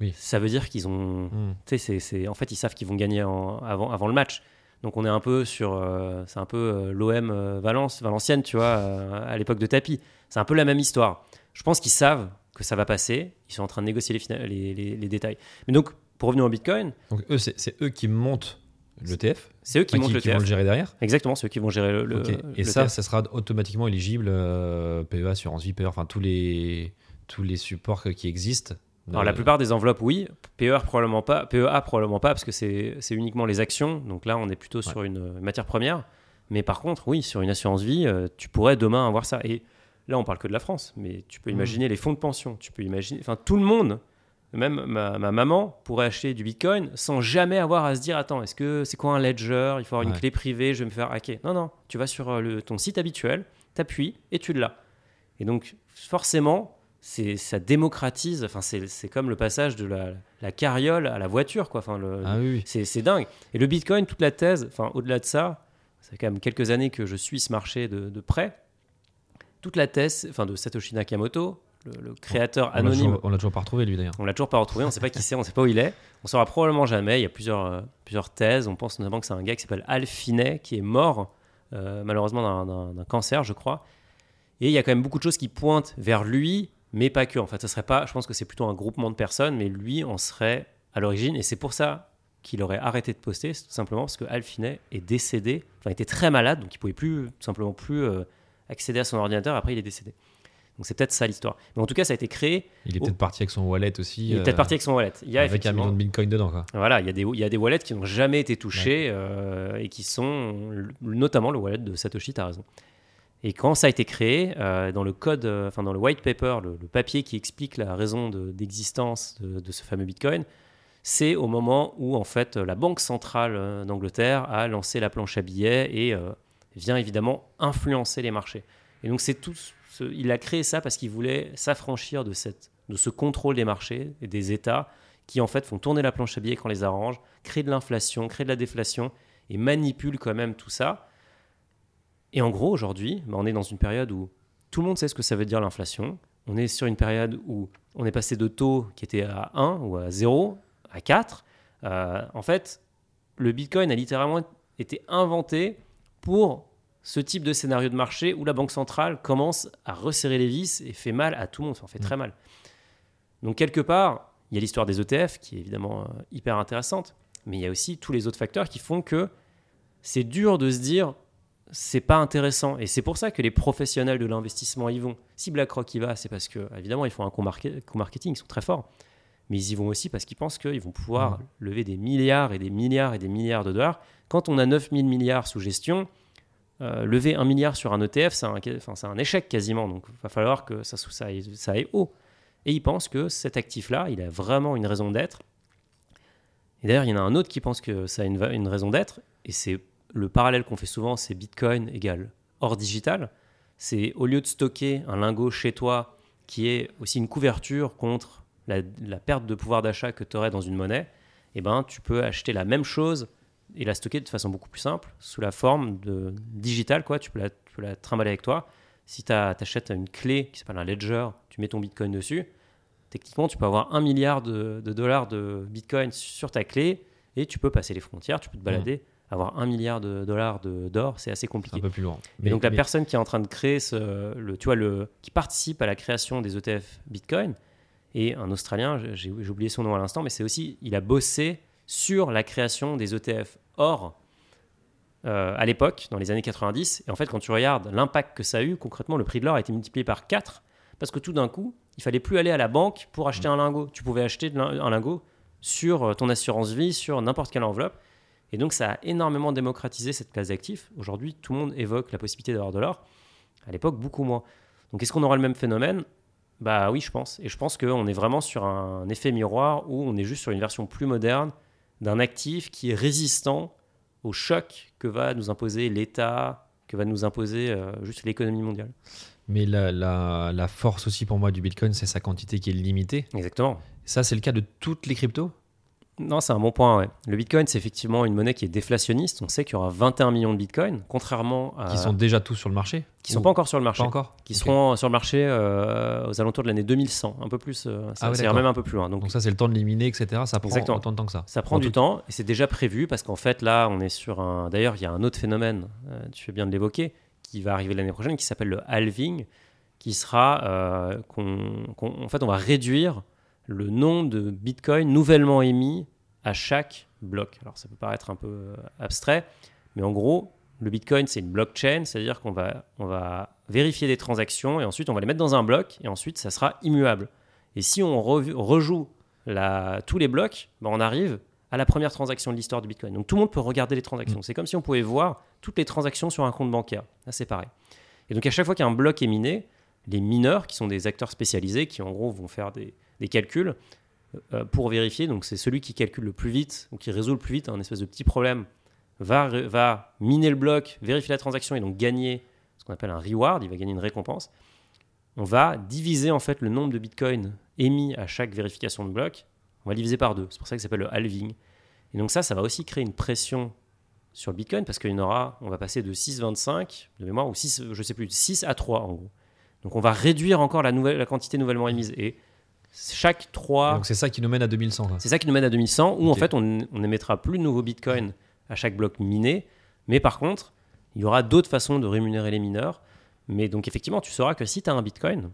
Oui. ça veut dire qu'ils ont, Hmm. Tu sais, c'est- en fait, ils savent qu'ils vont gagner en- avant, avant le match. Donc on est un peu sur, euh, c'est un peu l'OM Valence, Valenciennes, tu vois, euh, à l'époque de Tapi. C'est un peu la même histoire. Je pense qu'ils savent que ça va passer. Ils sont en train de négocier les, fina- les, les- les détails. Mais donc, pour revenir au Bitcoin, Donc eux, c'est eux qui montent l'ETF, c'est eux qui enfin, montent le qui vont le gérer derrière. Exactement, c'est eux qui vont gérer le, le- Et ça, TF. ça sera automatiquement éligible euh, PEA, assurance vie, PEA, enfin tous les tous les supports qui existent. Alors la Euh, plupart des enveloppes, oui. PER probablement pas. PEA probablement pas parce que c'est uniquement les actions. Donc là, on est plutôt sur une matière première. Mais par contre, oui, sur une assurance vie, euh, tu pourrais demain avoir ça. Et là, on parle que de la France, mais tu peux Mhm. imaginer les fonds de pension. Tu peux imaginer, enfin tout le monde. Même ma, ma maman pourrait acheter du Bitcoin sans jamais avoir à se dire attends est-ce que c'est quoi un ledger? Il faut avoir une clé privée je vais me faire hacker. Non non tu vas sur euh, le, ton site habituel t'appuies et tu l'as. Et donc forcément c'est ça démocratise enfin c'est c'est comme le passage de la, la carriole à la voiture quoi. Enfin Ah oui, c'est c'est dingue. Et le bitcoin toute la thèse enfin au-delà de ça fait quand même quelques années que je suis ce marché de, de près toute la thèse enfin de Satoshi Nakamoto le, le créateur On anonyme toujours- On l'a toujours pas retrouvé lui d'ailleurs. on l'a toujours pas retrouvé, on sait pas qui c'est, on sait pas où il est. On saura probablement jamais. Il y a plusieurs, euh, plusieurs thèses. On pense notamment que c'est un gars qui s'appelle Al Finney qui est mort euh, malheureusement d'un- cancer, je crois. Et il y a quand même beaucoup de choses qui pointent vers lui, mais pas que. En fait, ça serait pas. Je pense que c'est plutôt un groupement de personnes, mais lui en serait à l'origine. Et c'est pour ça qu'il aurait arrêté de poster, tout simplement parce que Hal Finney est décédé, enfin était très malade, donc il pouvait plus tout simplement plus euh, accéder à son ordinateur. Après, il est décédé. Donc c'est peut-être ça l'histoire. Mais en tout cas, ça a été créé. Il est peut-être parti avec son wallet aussi. Il est euh, peut-être parti avec son wallet. Il y a avec un million de bitcoin dedans. Quoi. Voilà, il y, a des, il y a des wallets qui n'ont jamais été touchés euh, et qui sont notamment le wallet de Satoshi, tu as raison. Et quand ça a été créé, euh, dans le code, euh, enfin dans le white paper, le, le papier qui explique la raison de- d'existence de, de ce fameux Bitcoin, c'est au moment où en fait la Banque centrale euh, d'Angleterre a lancé la planche à billets et euh, vient évidemment influencer les marchés. Et donc c'est tout, il a créé ça parce qu'il voulait s'affranchir de, cette, de ce contrôle des marchés et des États qui en fait font tourner la planche à billets quand les arrange, créent de l'inflation, créent de la déflation et manipulent quand même tout ça. Et en gros, aujourd'hui, bah, on est dans une période où tout le monde sait ce que ça veut dire l'inflation. On est sur une période où on est passé de taux qui étaient à 1 ou à 0 à 4. Euh, en fait, le Bitcoin a littéralement été inventé pour ce type de scénario de marché où la banque centrale commence à resserrer les vis et fait mal à tout le monde, enfin fait très mal. Donc quelque part, il y a l'histoire des ETF qui est évidemment euh, hyper intéressante, mais il y a aussi tous les autres facteurs qui font que c'est dur de se dire c'est pas intéressant et c'est pour ça que les professionnels de l'investissement y vont. Si BlackRock y va, c'est parce que évidemment ils font un co-market- co-marketing, ils sont très forts, mais ils y vont aussi parce qu'ils pensent qu'ils vont pouvoir lever des milliards et des milliards et des milliards de dollars. Quand on a 9000 milliards sous gestion, euh, lever un milliard sur un ETF, c'est un, échec quasiment. Donc, il va falloir que ça, ça, ça aille haut. Et ils pensent que cet actif-là, il a vraiment une raison d'être. Et d'ailleurs, il y en a un autre qui pense que ça a une, raison d'être. Et c'est le parallèle qu'on fait souvent, c'est Bitcoin égale or digital. C'est au lieu de stocker un lingot chez toi qui est aussi une couverture contre la, la perte de pouvoir d'achat que tu aurais dans une monnaie, eh ben, tu peux acheter la même chose et la stocker de façon beaucoup plus simple, sous la forme de digital, quoi. Tu peux la, tu peux la trimballer avec toi. Si tu achètes une clé qui s'appelle un ledger, tu mets ton bitcoin dessus. Techniquement, tu peux avoir un milliard de, de dollars de bitcoin sur ta clé et tu peux passer les frontières, tu peux te balader. Avoir un milliard de dollars de- d'or, c'est assez compliqué. un peu plus loin. Et donc la personne qui est en train de créer ce, le, tu vois, le, qui participe à la création des ETF Bitcoin est un Australien, j'ai j'ai oublié son nom à l'instant, mais c'est aussi, il a bossé sur la création des ETF or euh, à l'époque, dans les années 90. Et en fait, quand tu regardes l'impact que ça a eu, concrètement, le prix de l'or a été multiplié par 4 parce que tout d'un coup, il fallait plus aller à la banque pour acheter un lingot. Tu pouvais acheter un lingot sur euh, ton assurance vie, sur n'importe quelle enveloppe. Et donc, ça a énormément démocratisé cette classe d'actifs. Aujourd'hui, tout le monde évoque la possibilité d'avoir de l'or. À l'époque, beaucoup moins. Donc, est-ce qu'on aura le même phénomène? Bah oui, je pense. Et je pense qu'on est vraiment sur un effet miroir où on est juste sur une version plus moderne d'un actif qui est résistant au choc que va nous imposer l'État, que va nous imposer euh, juste l'économie mondiale. Mais la, la- la force aussi pour moi du Bitcoin, c'est sa quantité qui est limitée. Exactement. Ça, c'est le cas de toutes les cryptos? Non, c'est un bon point. ouais. Le Bitcoin, c'est effectivement une monnaie qui est déflationniste. On sait qu'il y aura 21 millions de Bitcoins, contrairement à qui sont déjà tous sur le marché qui sont Ou pas encore sur le marché. Pas encore qui seront sur le marché euh, aux alentours de l'année 2100, un peu plus, euh, ça, Ah ouais, même un peu plus loin. Donc, Donc ça, c'est le temps de l'éminer, etc. Ça prend Exactement. autant de temps que ça. ça prend En du tout- temps et c'est déjà prévu parce qu'en fait là, on est sur un. D'ailleurs, il y a un autre phénomène, euh, tu fais bien de l'évoquer, qui va arriver l'année prochaine, qui s'appelle le halving, qui sera euh, qu'on, qu'on- en fait, on va réduire le nombre de bitcoins nouvellement émis à chaque bloc. Alors ça peut paraître un peu euh, abstrait, mais en gros, le bitcoin c'est une blockchain, c'est-à-dire qu'on va, on va vérifier des transactions et ensuite on va les mettre dans un bloc et ensuite ça sera immuable. Et si on rejoue la- tous les blocs, ben, on arrive à la première transaction de l'histoire du bitcoin. Donc tout le monde peut regarder les transactions. C'est comme si on pouvait voir toutes les transactions sur un compte bancaire. Là c'est pareil. Et donc à chaque fois qu'un bloc est miné, les mineurs, qui sont des acteurs spécialisés, qui en gros vont faire des, des calculs euh, pour vérifier, donc c'est celui qui calcule le plus vite ou qui résout le plus vite un espèce de petit problème, va, va miner le bloc, vérifier la transaction et donc gagner ce qu'on appelle un reward, il va gagner une récompense. On va diviser en fait le nombre de bitcoins émis à chaque vérification de bloc, on va diviser par deux. C'est pour ça que ça s'appelle le halving. Et donc ça, ça va aussi créer une pression sur le bitcoin parce qu'il aura, on va passer de 6,25 de mémoire ou 6, je sais plus, 6 à 3 en gros. Donc on va réduire encore la, nouvelle, la quantité nouvellement émise. Et chaque 3. Donc c'est ça qui nous mène à 2100. quoi. C'est ça qui nous mène à 2100, où en fait on on n'émettra plus de nouveaux bitcoins à chaque bloc miné, mais par contre, il y aura d'autres façons de rémunérer les mineurs. Mais donc effectivement, tu sauras que si tu as un bitcoin,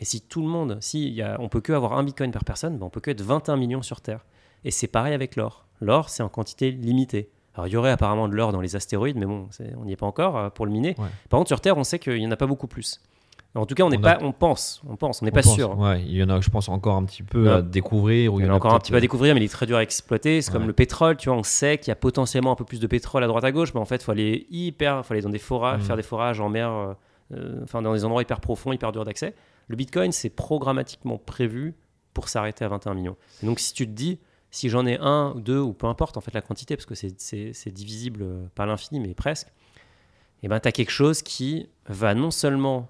et si tout le monde, si y a, on peut que avoir un bitcoin par personne, ben on peut que être 21 millions sur Terre. Et c'est pareil avec l'or. l'or, c'est en quantité limitée. Alors, il y aurait apparemment de l'or dans les astéroïdes, mais bon, on n'y est pas encore euh, pour le miner. Ouais. Par contre, sur Terre, on sait qu'il n'y en a pas beaucoup plus. En tout cas, on n'est pas, a- on pense, on pense, on n'est pas pense, sûr. Ouais, il y en a, je pense, encore un petit peu Ouais. à découvrir. Ou Il y en a encore un petit peu à euh, découvrir, mais il est très dur à exploiter. C'est comme le pétrole, tu vois, on sait qu'il y a potentiellement un peu plus de pétrole à droite à gauche, mais en fait, il faut aller hyper, faut aller dans des forages, Mm. faire des forages en mer, euh, enfin dans des endroits hyper profonds, hyper durs d'accès. Le Bitcoin, c'est programmatiquement prévu pour s'arrêter à 21 millions. Et donc, si tu te dis, si j'en ai un, ou deux, ou peu importe en fait la quantité, parce que c'est- divisible, euh, pas à l'infini, mais presque, et ben tu as quelque chose qui va non seulement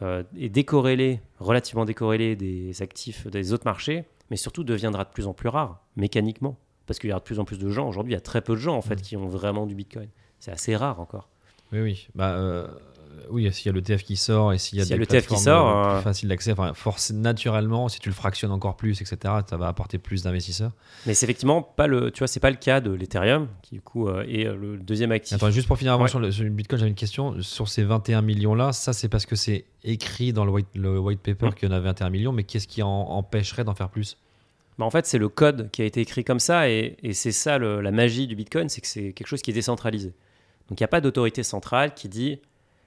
est décorrélé, relativement décorrélé des actifs des autres marchés, mais surtout deviendra de plus en plus rare, mécaniquement. Parce qu'il y a de plus en plus de gens, aujourd'hui il y a très peu de gens en fait Mm. qui ont vraiment du Bitcoin. C'est assez rare encore. Oui, oui. Bah, euh, oui, s'il y a le TF qui sort et s'il y a S'il y a des le TF qui sort, euh, euh, plus faciles d'accès, enfin, force, naturellement, si tu le fractionnes encore plus, etc., ça va apporter plus d'investisseurs. Mais c'est effectivement pas le, tu vois, c'est pas le cas de l'Ethereum, qui du coup euh, est euh, le deuxième actif. Attends, juste pour finir avant Ouais. sur, le, sur le Bitcoin, j'avais une question. Sur ces 21 millions-là, ça, c'est parce que c'est écrit dans le white, le white paper qu'il y en a 21 millions, mais qu'est-ce qui en empêcherait d'en faire plus? Bah, en fait, c'est le code qui a été écrit comme ça, et, et c'est ça le- la magie du Bitcoin, c'est que c'est quelque chose qui est décentralisé. Donc il n'y a pas d'autorité centrale qui dit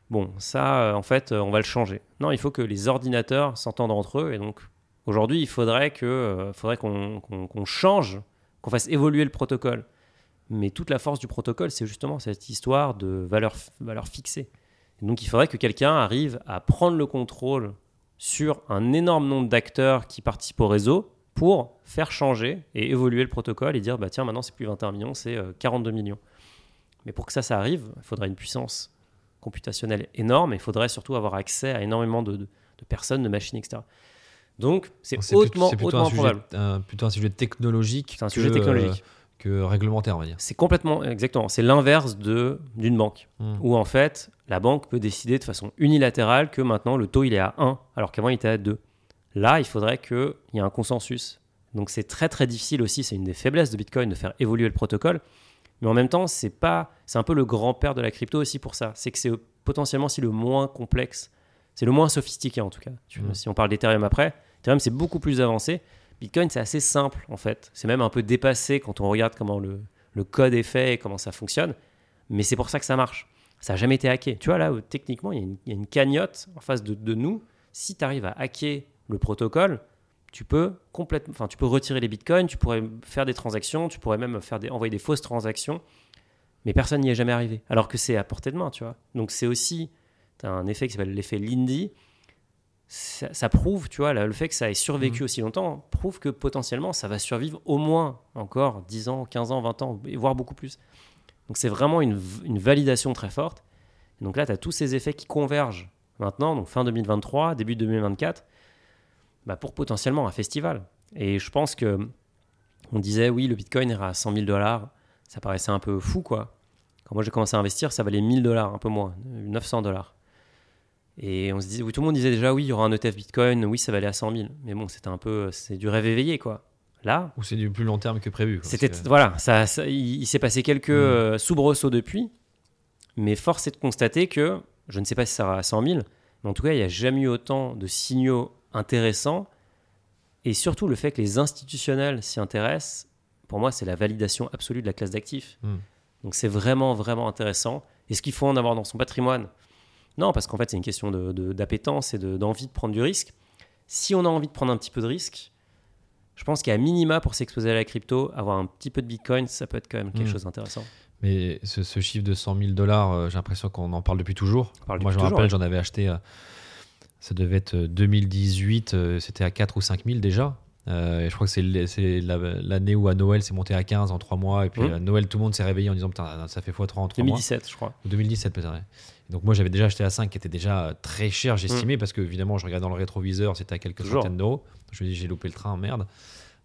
bon, ça, euh, en fait, euh, on va le changer. Non, il faut que les ordinateurs s'entendent entre eux, et donc aujourd'hui, il faudrait euh, faudrait qu'on qu'on- qu'on change, qu'on fasse évoluer le protocole. Mais toute la force du protocole, c'est justement cette histoire de valeur, valeur fixée. Et donc il faudrait que quelqu'un arrive à prendre le contrôle sur un énorme nombre d'acteurs qui participent au réseau pour faire changer et évoluer le protocole et dire bah tiens maintenant c'est plus 21 millions c'est euh, 42 millions mais pour que ça ça arrive il faudrait une puissance computationnelle énorme et il faudrait surtout avoir accès à énormément de, de- de personnes de machines etc donc c'est hautement plutôt, hautement un sujet, probable un- plutôt un sujet technologique c'est un que, sujet technologique euh, que réglementaire, on va dire. c'est complètement exactement c'est l'inverse d'une banque Mm. où en fait la banque peut décider de façon unilatérale que maintenant le taux il est à 1 alors qu'avant il était à 2. Là, il faudrait qu'il y ait un consensus. Donc c'est très très difficile aussi, c'est une des faiblesses de Bitcoin de faire évoluer le protocole. Mais en même temps, c'est pas c'est un peu le grand-père de la crypto aussi pour ça, c'est que c'est potentiellement aussi le moins complexe, c'est le moins sophistiqué en tout cas. Tu vois, Mm. Si on parle d'Ethereum après, Ethereum c'est beaucoup plus avancé. Bitcoin c'est assez simple en fait. C'est même un peu dépassé quand on regarde comment le, le code est fait et comment ça fonctionne. Mais c'est pour ça que ça marche. Ça n'a jamais été hacké. Tu vois, là, où, techniquement, il y, a une- il y a une cagnotte en face de, de nous. Si tu arrives à hacker le protocole, tu peux complètement, enfin, tu peux retirer les bitcoins, tu pourrais faire des transactions, tu pourrais même faire des, envoyer des fausses transactions, mais personne n'y est jamais arrivé. Alors que c'est à portée de main, tu vois. Donc c'est aussi, tu as un effet qui s'appelle l'effet Lindy. Ça, ça prouve, tu vois, le fait que ça ait survécu Mhm. aussi longtemps prouve que potentiellement ça va survivre au moins encore 10 ans, 15 ans, 20 ans, et voire beaucoup plus. Donc c'est vraiment une, validation très forte. Et donc là, tu as tous ces effets qui convergent maintenant, donc fin 2023, début 2024, bah, pour potentiellement un festival. Et je pense que on disait, oui, le Bitcoin ira à 100 000 dollars. Ça paraissait un peu fou, quoi. Quand moi j'ai commencé à investir, ça valait 1000 dollars, un peu moins, 900 dollars. Et on se disait, oui, tout le monde disait déjà, oui, il y aura un ETF Bitcoin, oui, ça valait à 100 000. Mais bon, c'était un peu, c'est du rêve éveillé, quoi. Là, Ou c'est du plus long terme que prévu. c'était que- voilà, ça, ça- il, il s'est passé quelques Mm. euh, soubresauts depuis, mais force est de constater que je ne sais pas si ça sera à 100 000, mais en tout cas, il n'y a jamais eu autant de signaux intéressants, et surtout le fait que les institutionnels s'y intéressent. Pour moi, c'est la validation absolue de la classe d'actifs. Mm. Donc c'est vraiment vraiment intéressant. Est-ce qu'il faut en avoir dans son patrimoine Non, parce qu'en fait, c'est une question de- de- d'appétence et de- d'envie de prendre du risque. Si on a envie de prendre un petit peu de risque, je pense qu'à minima, pour s'exposer à la crypto, avoir un petit peu de Bitcoin, ça peut être quand même quelque Mm. chose d'intéressant. Mais ce, ce chiffre de 100 000 dollars, euh, j'ai l'impression qu'on en parle depuis toujours. Parle Moi, je me rappelle, ouais. j'en avais acheté, euh, ça devait être euh, 2018, euh, c'était à 4 ou 5 000 déjà. Euh, et je crois que c'est l'année où à Noël, c'est monté à 15 en 3 mois. Et puis Mhm. à Noël, tout le monde s'est réveillé en disant Putain, ça fait x3 en 3 mois. 2017, je crois. Ou 2017 peut-être. ouais. Donc moi, j'avais déjà acheté à 5 qui était déjà euh, très cher, j'estimais, Mm. parce que évidemment, je regarde dans le rétroviseur, c'était à quelques Toujours. centaines d'euros. Je me dis, j'ai loupé le train, merde.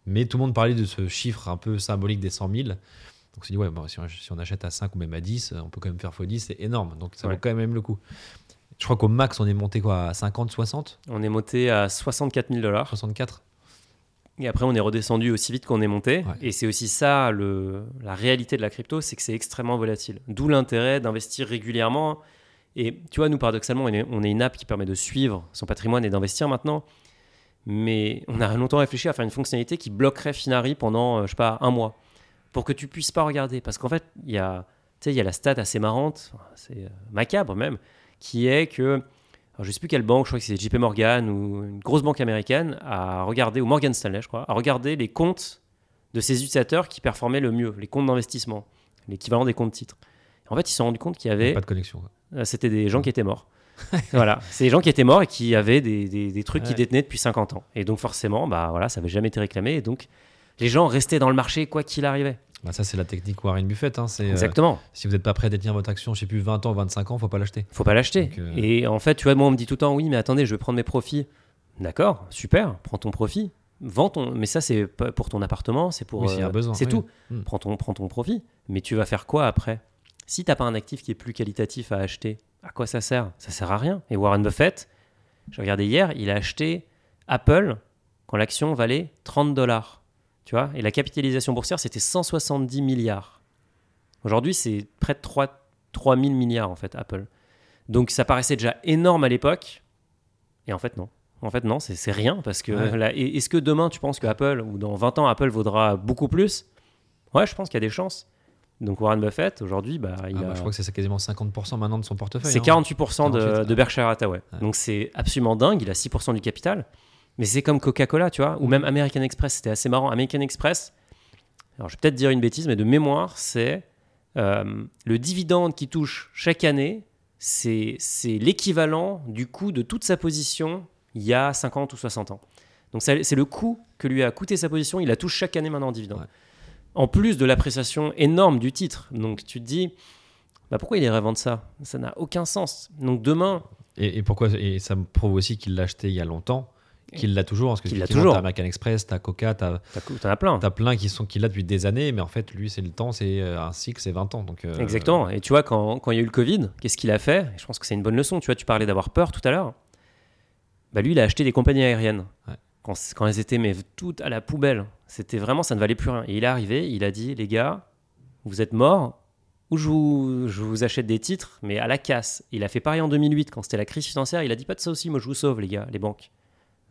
Mais tout le monde parlait de ce chiffre un peu symbolique des 100 000. Donc on s'est dit, ouais, bon, si, on, si on achète à 5 ou même à 10, on peut quand même faire x10, c'est énorme. Donc ça Ouais. vaut quand même le coup. Je crois qu'au max, on est monté quoi à 50, 60, On est monté à 64 000 dollars. 64 Et après, on est redescendu aussi vite qu'on est monté. Ouais. Et c'est aussi ça, le, la réalité de la crypto, c'est que c'est extrêmement volatile. D'où l'intérêt d'investir régulièrement. Et tu vois, nous, paradoxalement, on est, on est une app qui permet de suivre son patrimoine et d'investir maintenant. Mais on a longtemps réfléchi à faire une fonctionnalité qui bloquerait Finari pendant, euh, je sais pas, un mois. pour que tu puisses pas regarder. Parce qu'en fait, il y a, y a la stat assez marrante, c'est euh, macabre même, qui est que, alors, je sais plus quelle banque, je crois que c'est JP Morgan ou une grosse banque américaine, a regardé, ou Morgan Stanley, je crois, a regardé les comptes de ses utilisateurs qui performaient le mieux, les comptes d'investissement, l'équivalent des comptes titres. En fait, ils se sont rendus compte qu'il y avait, Pas de connexion. euh, c'était des gens qui étaient morts. voilà, c'est des gens qui étaient morts et qui avaient des, des- des trucs qu'ils détenaient depuis 50 ans. Et donc forcément, bah voilà, ça n'avait jamais été réclamé. Et donc les gens restaient dans le marché quoi qu'il arrivait. Bah, ça, c'est la technique Warren Buffett. hein, c'est, euh, Exactement. si vous n'êtes pas prêt à détenir votre action, je sais plus, 20 ans, 25 ans, faut pas l'acheter. Faut pas l'acheter. Euh, Et en fait, tu vois, moi, on me dit tout le temps, oui, mais attendez, je vais prendre mes profits. D'accord, super, prends ton profit, vends ton. Mais ça, c'est pour ton appartement, c'est pour. Oui, s'il y a euh, besoin, C'est oui. tout. Hmm. Prends ton, prends ton profit. Mais tu vas faire quoi après? Si t'as pas un actif qui est plus qualitatif à acheter, à quoi ça sert? Ça sert à rien. Et Warren Buffett, j'ai regardé hier, il a acheté Apple quand l'action valait 30 dollars. Tu vois Et la capitalisation boursière, c'était 170 milliards. Aujourd'hui, c'est près de 3, 3000 milliards, en fait, Apple. Donc ça paraissait déjà énorme à l'époque. Et en fait, non. En fait, non, c'est rien. Parce que Ouais. est-ce que demain, tu penses que Apple, ou dans 20 ans, Apple vaudra beaucoup plus? Ouais, je pense qu'il y a des chances. Donc Warren Buffett, aujourd'hui, bah, il Ah, a- bah, je crois que c'est quasiment 50% maintenant de son portefeuille. c'est hein. 48% de, 48, de Berkshire Hathaway. Ouais. Donc c'est absolument dingue. Il a 6% du capital. Mais c'est comme Coca-Cola, tu vois, ou même American Express. C'était assez marrant. American Express, alors je vais peut-être dire une bêtise, mais de mémoire, c'est euh, le dividende qui touche chaque année, c'est c'est l'équivalent du coût de toute sa position il y a 50 ou 60 ans. Donc c'est le coût que lui a coûté sa position. Il la touche chaque année maintenant en dividende. Ouais. En plus de l'appréciation énorme du titre. Donc tu te dis, bah pourquoi il irait vendre ça? Ça n'a aucun sens. Donc demain, Et, et pourquoi Et ça me prouve aussi qu'il l'a acheté il y a longtemps, qu'il l'a toujours. Parce que l'a effectivement, toujours. T'as American Express, t'as Coca, t'as t'as- t'en as plein. as plein qui sont qu'il a depuis des années, mais en fait, lui, c'est le temps, c'est euh, un cycle, c'est 20 ans. Donc, euh, Exactement. Et tu vois, quand, quand il y a eu le Covid, qu'est-ce qu'il a fait? Je pense que c'est une bonne leçon. Tu vois, tu parlais d'avoir peur tout à l'heure. Bah lui, il a acheté des compagnies aériennes. Ouais. Quand, quand elles étaient mais toutes à la poubelle. C'était vraiment, ça ne valait plus rien. Et il est arrivé, il a dit, les gars, vous êtes morts, ou je vous, je vous achète des titres, mais à la casse. Il a fait pareil en 2008, quand c'était la crise financière. Il a dit, pas de ça aussi, moi je vous sauve, les gars, les banques.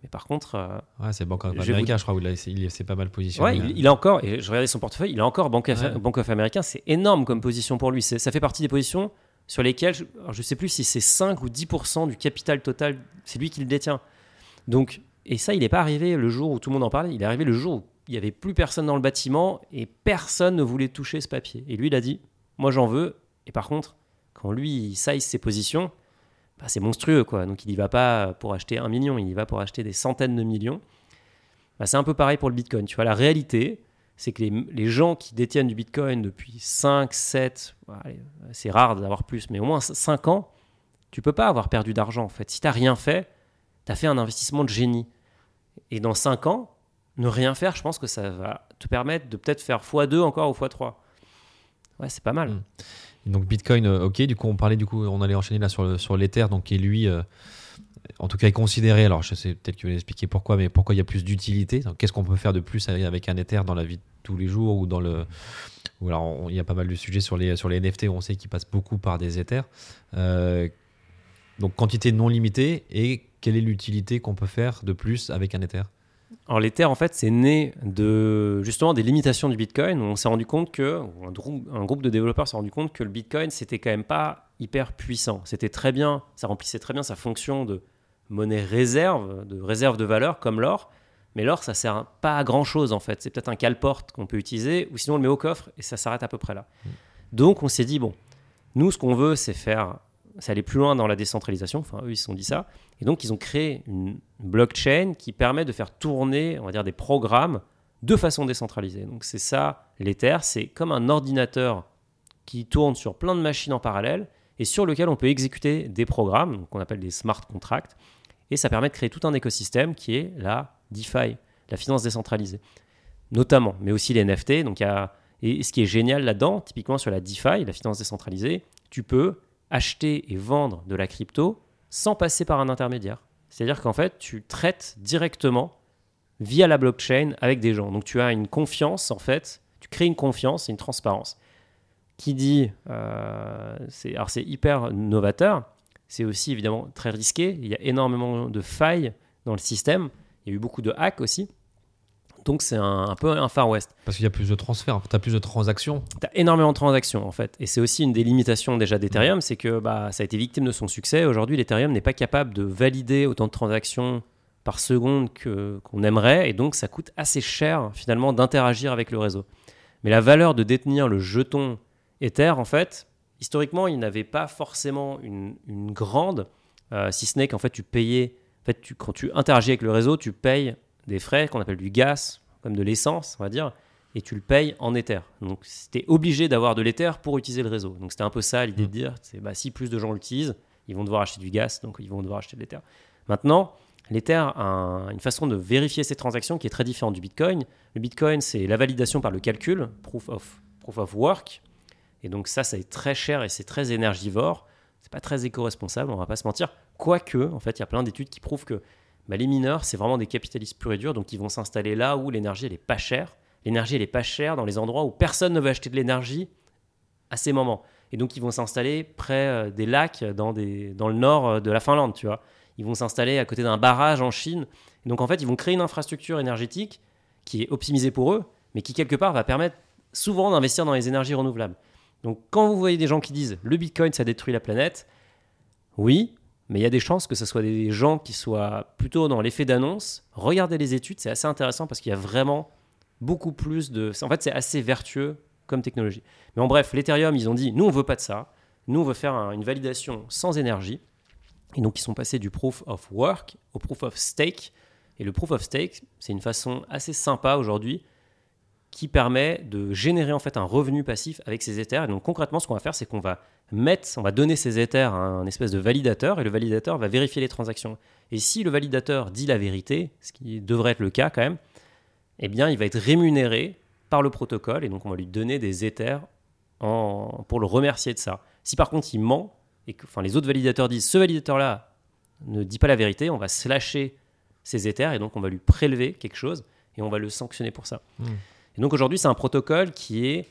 Mais par contre, euh, Ouais, c'est Bank of America, je crois, où il, a- il s'est pas mal positionné. Ouais, il, il a encore, et je regardais son portefeuille, il a encore Bank of, Ouais. Bank of America, c'est énorme comme position pour lui. Ça fait partie des positions sur lesquelles, je, je sais plus si c'est 5 ou 10% du capital total, c'est lui qui le détient. Donc, et ça, il n'est pas arrivé le jour où tout le monde en parlait, il est arrivé le jour où il n'y avait plus personne dans le bâtiment et personne ne voulait toucher ce papier. Et lui, il a dit, moi j'en veux, et par contre, quand lui, il size ses positions, bah, c'est monstrueux, quoi. Donc il n'y va pas pour acheter un million, il y va pour acheter des centaines de millions. Bah, c'est un peu pareil pour le Bitcoin. Tu vois, la réalité, c'est que les, les gens qui détiennent du Bitcoin depuis 5, 7, allez, c'est rare d'avoir plus, mais au moins 5 ans, tu peux pas avoir perdu d'argent en fait. Si tu n'as rien fait, tu as fait un investissement de génie. Et dans 5 ans, ne rien faire, je pense que ça va te permettre de peut-être faire x2 encore ou x3. Ouais, c'est pas mal. Mm. Donc Bitcoin, euh, ok, du coup on parlait, du coup on allait enchaîner là sur, sur l'Ether, donc qui lui, euh, en tout cas est considéré, alors je sais peut-être que vous allez expliquer pourquoi, mais pourquoi il y a plus d'utilité, qu'est-ce qu'on peut faire de plus avec- un Ether dans la vie de tous les jours ou dans le... ou alors on- il y a pas mal de sujets sur les, sur les NFT, on sait qu'ils passent beaucoup par des Ethers. Euh, donc quantité non limitée, et quelle est l'utilité qu'on peut faire de plus avec un Ether? Alors l'Ether, en fait, c'est né de justement des limitations du Bitcoin. On s'est rendu compte que, un groupe, un groupe de développeurs s'est rendu compte que le Bitcoin, c'était quand même pas hyper puissant. C'était très bien, ça remplissait très bien sa fonction de monnaie réserve, de réserve de valeur, comme l'or. Mais l'or, ça sert pas à grand chose en fait. C'est peut-être un cale-porte qu'on peut utiliser, ou sinon on le met au coffre et ça s'arrête à peu près là. Donc on s'est dit, bon, nous, ce qu'on veut, c'est faire, c'est aller plus loin dans la décentralisation. Enfin, eux, ils se sont dit ça. Et donc, ils ont créé une blockchain qui permet de faire tourner, on va dire, des programmes de façon décentralisée. Donc, c'est ça, l'Ether. C'est comme un ordinateur qui tourne sur plein de machines en parallèle et sur lequel on peut exécuter des programmes, qu'on appelle des smart contracts. Et ça permet de créer tout un écosystème qui est la DeFi, la finance décentralisée, notamment, mais aussi les NFT. Donc, et ce qui est génial là-dedans, typiquement sur la DeFi, la finance décentralisée, tu peux acheter et vendre de la crypto sans passer par un intermédiaire. C'est-à-dire qu'en fait, tu traites directement via la blockchain avec des gens. Donc tu as une confiance, en fait, tu crées une confiance et une transparence. Qui dit, euh, alors c'est hyper novateur, c'est aussi évidemment très risqué, il y a énormément de failles dans le système, il y a eu beaucoup de hacks aussi. Donc c'est un, un peu un Far West. Parce qu'il y a plus de transferts, tu as plus de transactions. Tu as énormément de transactions en fait. Et c'est aussi une des limitations déjà d'Ethereum, c'est que bah, ça a été victime de son succès. Aujourd'hui, l'Ethereum n'est pas capable de valider autant de transactions par seconde que, qu'on aimerait. Et donc ça coûte assez cher finalement d'interagir avec le réseau. Mais la valeur de détenir le jeton Ether, en fait, historiquement, il n'avait pas forcément une, une grande, euh, si ce n'est qu'en fait tu payais, en fait, tu, quand tu interagis avec le réseau, tu payes des frais qu'on appelle du gaz, comme de l'essence, on va dire, et tu le payes en Ether. Donc, c'était obligé d'avoir de l'Ether pour utiliser le réseau. Donc, c'était un peu ça l'idée de dire, c'est bah, si plus de gens l'utilisent, ils vont devoir acheter du gaz, donc ils vont devoir acheter de l'Ether. Maintenant, l'Ether a un- une façon de vérifier ces transactions qui est très différente du Bitcoin. Le Bitcoin, c'est la validation par le calcul, proof of, proof of work. Et donc ça, ça est très cher et c'est très énergivore. C'est pas très éco-responsable, on va pas se mentir. Quoique, en fait, il y a plein d'études qui prouvent que bah, les mineurs, c'est vraiment des capitalistes purs et durs, donc ils vont s'installer là où l'énergie, elle est pas chère. L'énergie, elle est pas chère dans les endroits où personne ne veut acheter de l'énergie à ces moments. Et donc, ils vont s'installer près euh, des lacs dans, des, dans le nord euh, de la Finlande, tu vois. Ils vont s'installer à côté d'un barrage en Chine. Et donc, en fait, ils vont créer une infrastructure énergétique qui est optimisée pour eux, mais qui, quelque part, va permettre souvent d'investir dans les énergies renouvelables. Donc, quand vous voyez des gens qui disent le Bitcoin, ça détruit la planète, oui, mais il y a des chances que ce soit des gens qui soient plutôt dans l'effet d'annonce. Regardez les études, c'est assez intéressant parce qu'il y a vraiment beaucoup plus de. En fait, c'est assez vertueux comme technologie. Mais en bref, l'Ethereum, ils ont dit nous, on veut pas de ça. Nous, on veut faire un- une validation sans énergie. Et donc, ils sont passés du proof of work au proof of stake. Et le proof of stake, c'est une façon assez sympa aujourd'hui qui permet de générer en fait un revenu passif avec ces Ethers. Et donc concrètement, ce qu'on va faire, c'est qu'on va mettre, on va donner ces Ethers à un espèce de validateur et le validateur va vérifier les transactions. Et si le validateur dit la vérité, ce qui devrait être le cas quand même, eh bien, il va être rémunéré par le protocole et donc on va lui donner des Ethers en- pour le remercier de ça. Si par contre il ment et que enfin, les autres validateurs disent ce validateur-là ne dit pas la vérité, on va slasher ses Ethers et donc on va lui prélever quelque chose et on va le sanctionner pour ça. Hmm. Et donc aujourd'hui, c'est un protocole qui est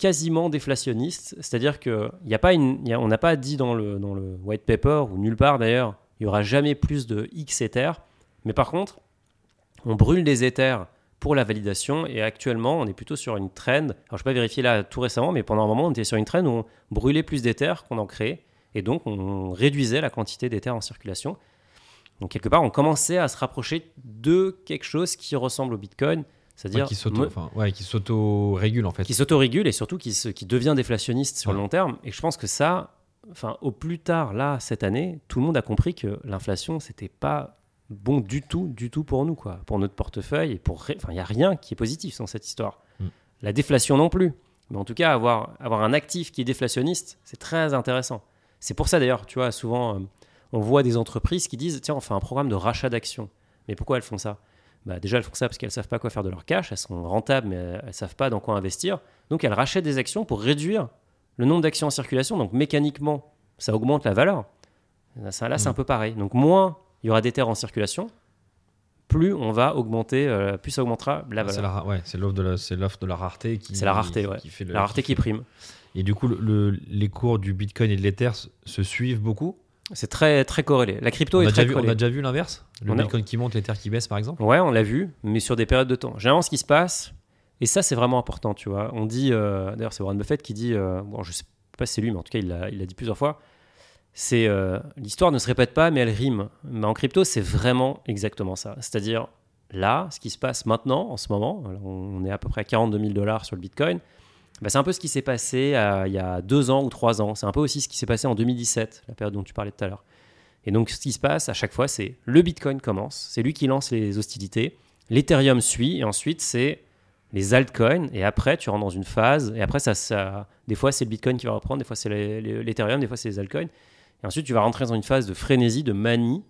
quasiment déflationniste, c'est-à-dire que y a pas une, on n'a pas dit dans le, dans le white paper ou nulle part d'ailleurs, il y aura jamais plus de X Ethers, mais par contre, on brûle des Ethers pour la validation et actuellement, on est plutôt sur une trend. Alors, je n'ai pas vérifié là tout récemment, mais pendant un moment, on était sur une trend où on brûlait plus d'Ethers qu'on en créait et donc on réduisait la quantité d'Ethers en circulation. Donc quelque part, on commençait à se rapprocher de quelque chose qui ressemble au Bitcoin, c'est-à-dire qui s'auto-régule en fait. qui s'autorégule et surtout qui, se- qui devient déflationniste sur le long terme. Et je pense que ça, enfin, au plus tard, là, cette année, tout le monde a compris que l'inflation, c'était pas bon du tout, du tout pour nous, quoi, pour notre portefeuille et pour, enfin, il y a rien qui est positif dans cette histoire. Mm. La déflation non plus. Mais en tout cas, avoir, avoir un actif qui est déflationniste, c'est très intéressant. C'est pour ça d'ailleurs, tu vois, souvent, euh, on voit des entreprises qui disent, tiens, on fait un programme de rachat d'actions. Mais pourquoi elles font ça? Bah, déjà, elles font ça parce qu'elles savent pas quoi faire de leur cash, elles sont rentables, mais elles ne savent pas dans quoi investir. Donc, elles rachètent des actions pour réduire le nombre d'actions en circulation. Donc, mécaniquement, ça augmente la valeur. Ça, là, c'est Mm. un peu pareil. Donc, moins il y aura des terres en circulation, plus on va augmenter, euh, plus ça augmentera la C'est valeur. ouais, c'est l'offre de la, de rareté qui. C'est la rareté, ouais. Qui fait le- La rareté qui prime. Et du coup, le- le- les cours du Bitcoin et de l'Ether se suivent beaucoup? C'est très, très corrélé. La crypto On est a, très déjà vu, on a déjà vu l'inverse? Le On a- Bitcoin qui monte, l'Ether qui baisse, par exemple? Ouais, on l'a vu, mais sur des périodes de temps. Généralement, ce qui se passe, et ça, c'est vraiment important, tu vois. On dit, euh, d'ailleurs, c'est Warren Buffett qui dit, euh, bon, je sais pas si c'est lui, mais en tout cas, il l'a dit plusieurs fois. C'est euh, l'histoire ne se répète pas, mais elle rime. Mais en crypto, c'est vraiment exactement ça. C'est-à-dire, là, ce qui se passe maintenant, en ce moment, on est à peu près à 42 000 dollars sur le Bitcoin. Bah, c'est un peu ce qui s'est passé euh, il y a deux ans ou trois ans. C'est un peu aussi ce qui s'est passé en 2017, la période dont tu parlais tout à l'heure. Et donc, ce qui se passe à chaque fois, c'est le Bitcoin commence, c'est lui qui lance les hostilités, l'Ethereum suit, et ensuite, c'est les altcoins, et après, tu rentres dans une phase, et après, ça, des fois, c'est le Bitcoin qui va reprendre, des fois, c'est l'Ethereum, des fois, c'est les altcoins. Et ensuite, tu vas rentrer dans une phase de frénésie, de manie,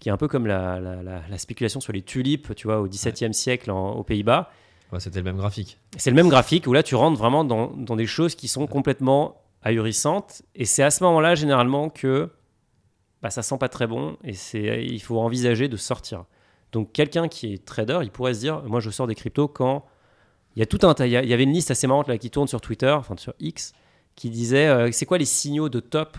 qui est un peu comme la, la- la- la spéculation sur les tulipes, tu vois, au XVIIe siècle aux Pays-Bas. Ouais, C'était le même graphique. C'est le même graphique où là, tu rentres vraiment dans, dans des choses qui sont complètement ahurissantes. Et c'est à ce moment-là, généralement, que bah, ça sent pas très bon et c'est, il faut envisager de sortir. Donc, quelqu'un qui est trader, il pourrait se dire Moi, je sors des cryptos quand. Il y a tout un il y avait une liste assez marrante là, qui tourne sur Twitter, enfin sur X, qui disait euh, C'est quoi les signaux de top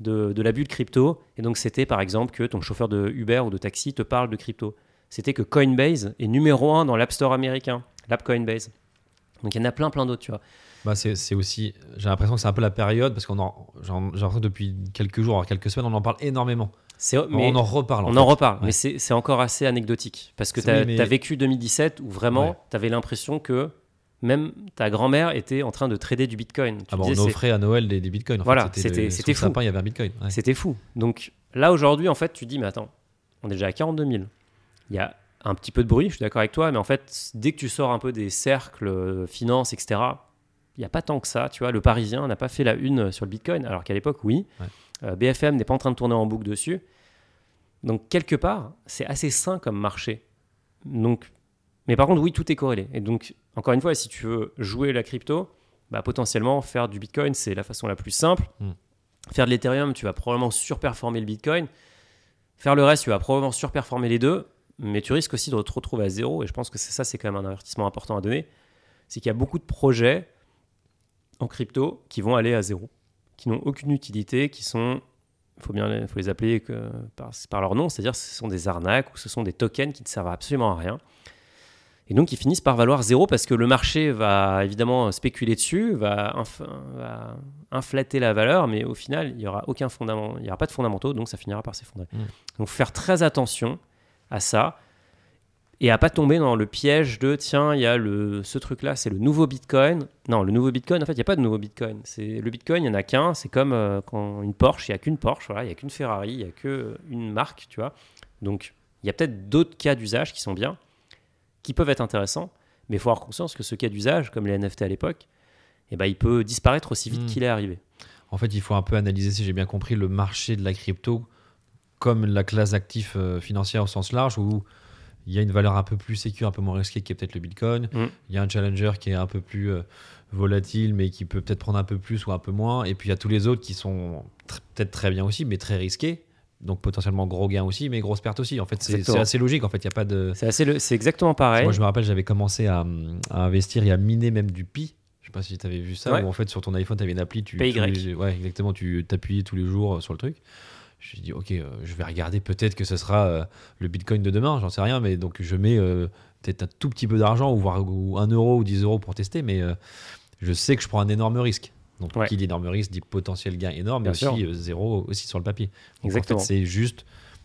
de, de la bulle crypto? Et donc, c'était par exemple que ton chauffeur de Uber ou de taxi te parle de crypto. C'était que Coinbase est numéro un dans l'App Store américain, l'app Coinbase. Donc il y en a plein, plein d'autres, tu vois. Bah, c'est aussi, j'ai l'impression que c'est un peu la période parce qu'on en, j'ai l'impression que depuis quelques jours, quelques semaines, on en parle énormément. Mais on en reparle. on en en fait. reparle, Ouais. mais c'est, encore assez anecdotique. Parce que tu as, oui, mais- vécu 2017 où vraiment, Ouais. tu avais l'impression que même ta grand-mère était en train de trader du Bitcoin. Tu Ah on disais, c'est- offrait à Noël des, des bitcoins. en. Voilà, c'était- fou. sapin, il y avait un bitcoin. ouais. C'était fou. Donc là, aujourd'hui, en fait, tu dis, mais attends, on est déjà à 42 000. Il y a un petit peu de bruit, je suis d'accord avec toi, mais en fait, dès que tu sors un peu des cercles, euh, finance, etc., il n'y a pas tant que ça. Tu vois, le Parisien n'a pas fait la une sur le Bitcoin, alors qu'à l'époque, oui. Ouais. Euh, BFM n'est pas en train de tourner en boucle dessus. Donc, quelque part, c'est assez sain comme marché. Donc, mais par contre, oui, tout est corrélé. Et donc, encore une fois, si tu veux jouer la crypto, bah, potentiellement, faire du Bitcoin, c'est la façon la plus simple. Hmm. Faire de l'Ethereum, tu vas probablement surperformer le Bitcoin. Faire le reste, tu vas probablement surperformer les deux, mais tu risques aussi de te retrouver à zéro. Et je pense que ça, c'est quand même un avertissement important à donner. C'est qu'il y a beaucoup de projets en crypto qui vont aller à zéro, qui n'ont aucune utilité, qui sont, il faut bien faut les appeler que, par, par leur nom, c'est-à-dire ce sont des arnaques ou ce sont des tokens qui ne servent absolument à rien. Et donc, ils finissent par valoir zéro parce que le marché va évidemment spéculer dessus, va, inf- va inflater la valeur, mais au final, il n'y aura aucun fondament, il n'y aura pas de fondamentaux, donc ça finira par s'effondrer. Mm. Donc, faire très attention à ça et à pas tomber dans le piège de tiens, il y a le, ce truc-là, c'est le nouveau Bitcoin. Non, le nouveau Bitcoin, en fait, il n'y a pas de nouveau Bitcoin. C'est le Bitcoin, il n'y en a qu'un. C'est comme euh, quand une Porsche, il n'y a qu'une Porsche, voilà, il n'y a qu'une Ferrari, il n'y a qu'une marque, tu vois. Donc, il y a peut-être d'autres cas d'usage qui sont bien, qui peuvent être intéressants, mais il faut avoir conscience que ce cas d'usage, comme les NFT à l'époque, eh ben, il peut disparaître aussi vite Mm. qu'il est arrivé. En fait, il faut un peu analyser, si j'ai bien compris, le marché de la crypto comme la classe d'actifs euh, financière au sens large, où il y a une valeur un peu plus sécure, un peu moins risquée qui est peut-être le Bitcoin. Mm. Il y a un challenger qui est un peu plus euh, volatile, mais qui peut peut-être prendre un peu plus ou un peu moins. Et puis il y a tous les autres qui sont tr- peut-être très bien aussi, mais très risqués. Donc potentiellement gros gains aussi, mais grosse perte aussi. En fait, c'est assez logique. En fait, il y a pas de. C'est assez le- c'est exactement pareil. Moi, je me rappelle, j'avais commencé à, à investir et à miner même du Pi. Je sais pas si tu avais vu ça, Ouais. où en fait sur ton iPhone, tu avais une appli, tu, PY. les- ouais, exactement, tu t'appuyais tous les jours euh, sur le truc. Je dit, ok, euh, je vais regarder, peut-être que ce sera euh, le Bitcoin de demain, j'en sais rien, mais donc je mets euh, peut-être un tout petit peu d'argent, ou voire ou 1 euro ou 10 euros pour tester, mais je sais que je prends un énorme risque. Donc, Ouais. qui dit énorme risque dit potentiel gain énorme, mais Bien aussi sûr. zéro aussi sur le papier. Donc, Exactement. En fait, c'est juste,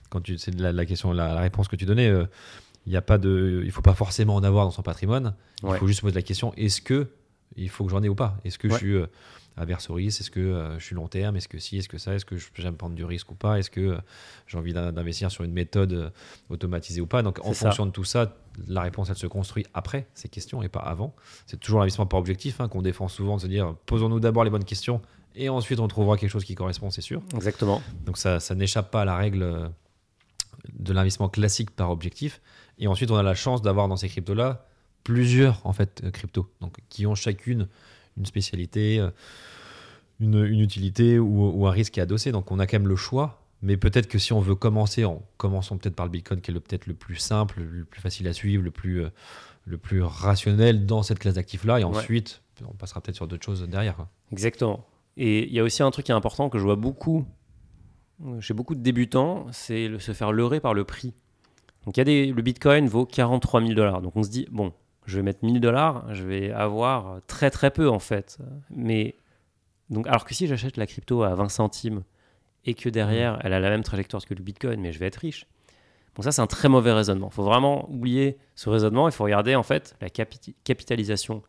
quand tu, c'est la, la question, la, la réponse que tu donnais, il y a pas de, il faut pas forcément en avoir dans son patrimoine. Il faut juste se poser la question est-ce que il faut que j'en ai ou pas? Est-ce que Ouais. je suis au risque Est-ce que euh, je suis long terme Est-ce que si Est-ce que ça Est-ce que j'aime prendre du risque ou pas Est-ce que euh, j'ai envie d'in- d'investir sur une méthode euh, automatisée ou pas Donc en ça. fonction de tout ça, la réponse elle se construit après ces questions et pas avant. C'est toujours l'investissement par objectif hein, qu'on défend souvent de se dire posons-nous d'abord les bonnes questions et ensuite on trouvera quelque chose qui correspond, c'est sûr. Exactement. Donc ça, ça n'échappe pas à la règle de l'investissement classique par objectif. Et ensuite, on a la chance d'avoir dans ces cryptos-là plusieurs en fait cryptos, donc qui ont chacune une spécialité, une, une utilité ou, ou un risque qui est adossé. Donc on a quand même le choix. Mais peut-être que si on veut commencer, en commençons peut-être par le Bitcoin, qui est peut-être le plus simple, le plus facile à suivre, le plus, euh, le plus rationnel dans cette classe d'actifs-là. Et Ouais. ensuite, on passera peut-être sur d'autres choses derrière. quoi. Exactement. Et il y a aussi un truc qui est important que je vois beaucoup chez beaucoup de débutants, c'est se faire leurrer par le prix. Donc il y a des, le Bitcoin vaut 43 000 dollars. Donc on se dit, bon, je vais mettre 1000 dollars, je vais avoir très très peu en fait. Mais donc, alors que si j'achète la crypto à 20 centimes et que derrière elle a la même trajectoire que le Bitcoin, mais je vais être riche. Bon, ça c'est un très mauvais raisonnement. Il faut vraiment oublier ce raisonnement. Il faut regarder en fait la capitalisation.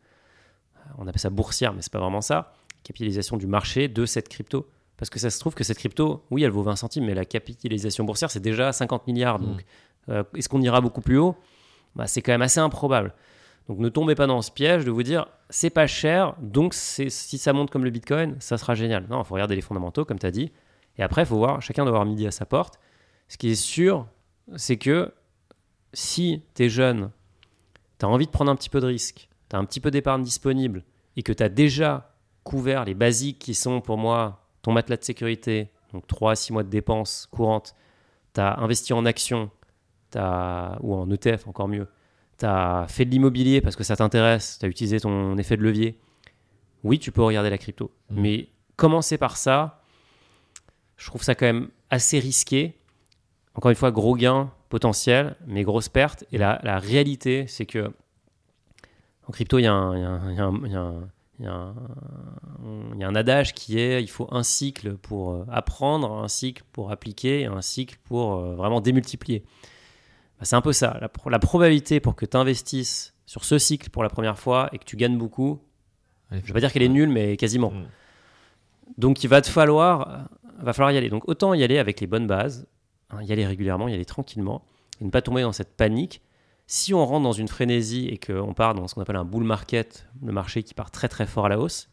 On appelle ça boursière, mais c'est pas vraiment ça. Capitalisation du marché de cette crypto. Parce que ça se trouve que cette crypto, oui, elle vaut 20 centimes, mais la capitalisation boursière, c'est déjà 50 milliards. Mm. Donc, euh, est-ce qu'on ira beaucoup plus haut? Bah, C'est quand même assez improbable. Donc, ne tombez pas dans ce piège de vous dire, c'est pas cher, donc si ça monte comme le Bitcoin, ça sera génial. Non, il faut regarder les fondamentaux, comme tu as dit. Et après, il faut voir, chacun doit avoir midi à sa porte. Ce qui est sûr, c'est que si tu es jeune, tu as envie de prendre un petit peu de risque, tu as un petit peu d'épargne disponible et que tu as déjà couvert les basiques qui sont pour moi ton matelas de sécurité, donc 3 à 6 mois de dépenses courantes, tu as investi en actions ou en ETF encore mieux, tu as fait de l'immobilier parce que ça t'intéresse, tu as utilisé ton effet de levier, oui, tu peux regarder la crypto. Mhm. Mais commencer par ça, je trouve ça quand même assez risqué. encore une fois, gros gain potentiel, mais grosse perte. Et la, la réalité, c'est que en crypto, il y a un, adage qui est il faut un cycle pour euh, apprendre, un cycle pour appliquer un cycle pour euh, vraiment démultiplier. Bah, c'est un peu ça. La, pro- la probabilité pour que tu investisses sur ce cycle pour la première fois et que tu gagnes beaucoup, Allez, je vais pas dire qu'elle est nulle, mais quasiment. Mm. Donc il va te falloir, va falloir y aller. Donc autant y aller avec les bonnes bases, hein, y aller régulièrement, y aller tranquillement, et ne pas tomber dans cette panique. Si on rentre dans une frénésie et qu'on part dans ce qu'on appelle un bull market, le marché qui part très très fort à la hausse,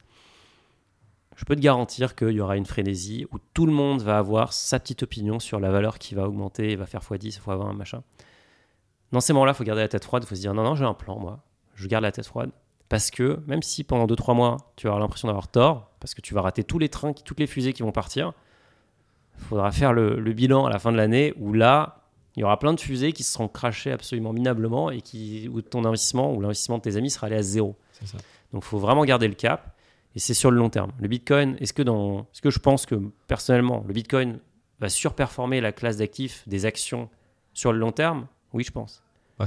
je peux te garantir qu'il y aura une frénésie où tout le monde va avoir sa petite opinion sur la valeur qui va augmenter, va faire x10, x20, machin. Dans ces moments-là, il faut garder la tête froide, il faut se dire non, non, j'ai un plan, moi, je garde la tête froide. Parce que même si pendant 2-3 mois, tu vas avoir l'impression d'avoir tort, parce que tu vas rater tous les trains, toutes les fusées qui vont partir, il faudra faire le, le bilan à la fin de l'année où là, il y aura plein de fusées qui se seront crachées absolument minablement et qui, où ton investissement ou l'investissement de tes amis sera allé à zéro. Ça. Donc il faut vraiment garder le cap et c'est sur le long terme. Le Bitcoin, est-ce que, dans, est-ce que je pense que personnellement, le Bitcoin va surperformer la classe d'actifs des actions sur le long terme? Oui, je pense.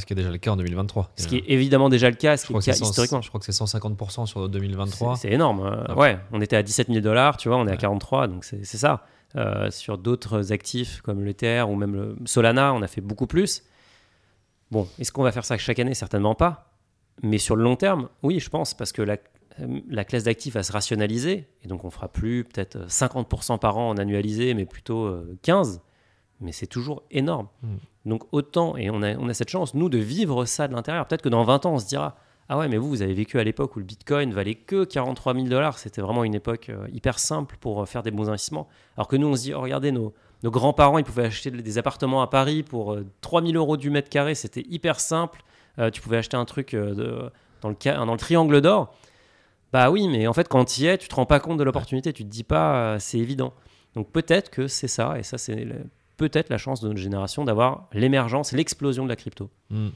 Qu'il y a déjà le cas en 2023. Ce qui est évidemment déjà le cas, ce je qui est le que cas c'est 100 historiquement. je crois que c'est 150% sur 2023. C'est énorme. euh, Ah. ouais, on était à 17 000 dollars, tu vois, on est à Ouais. 43, donc c'est ça. Euh, sur d'autres actifs comme l'Ether ou même le Solana, on a fait beaucoup plus. Bon, est-ce qu'on va faire ça chaque année? Certainement pas. Mais sur le long terme, oui, je pense, parce que la, euh, la classe d'actifs va se rationaliser, et donc on fera plus peut-être euh, 50% par an en annualisé, mais plutôt euh, 15%. Mais c'est toujours énorme. Mm. Donc autant, et on a, on a cette chance, nous, de vivre ça de l'intérieur. Peut-être que dans 20 ans, on se dira, ah ouais, mais vous, vous avez vécu à l'époque où le Bitcoin valait que 43 000 dollars. C'était vraiment une époque euh, hyper simple pour euh, faire des bons investissements. Alors que nous, on se dit, oh, regardez, nos, nos grands-parents, ils pouvaient acheter des appartements à Paris pour euh, 3 000 euros du mètre carré. C'était hyper simple. Euh, tu pouvais acheter un truc euh, de- dans, le, ca- dans le triangle d'or. Bah oui, mais en fait, quand tu y es, tu te rends pas compte de l'opportunité. Tu te dis pas, euh, c'est évident. Donc peut-être que c'est ça, et ça, c'est peut-être la chance de notre génération d'avoir l'émergence, l'explosion de la crypto. Hmm.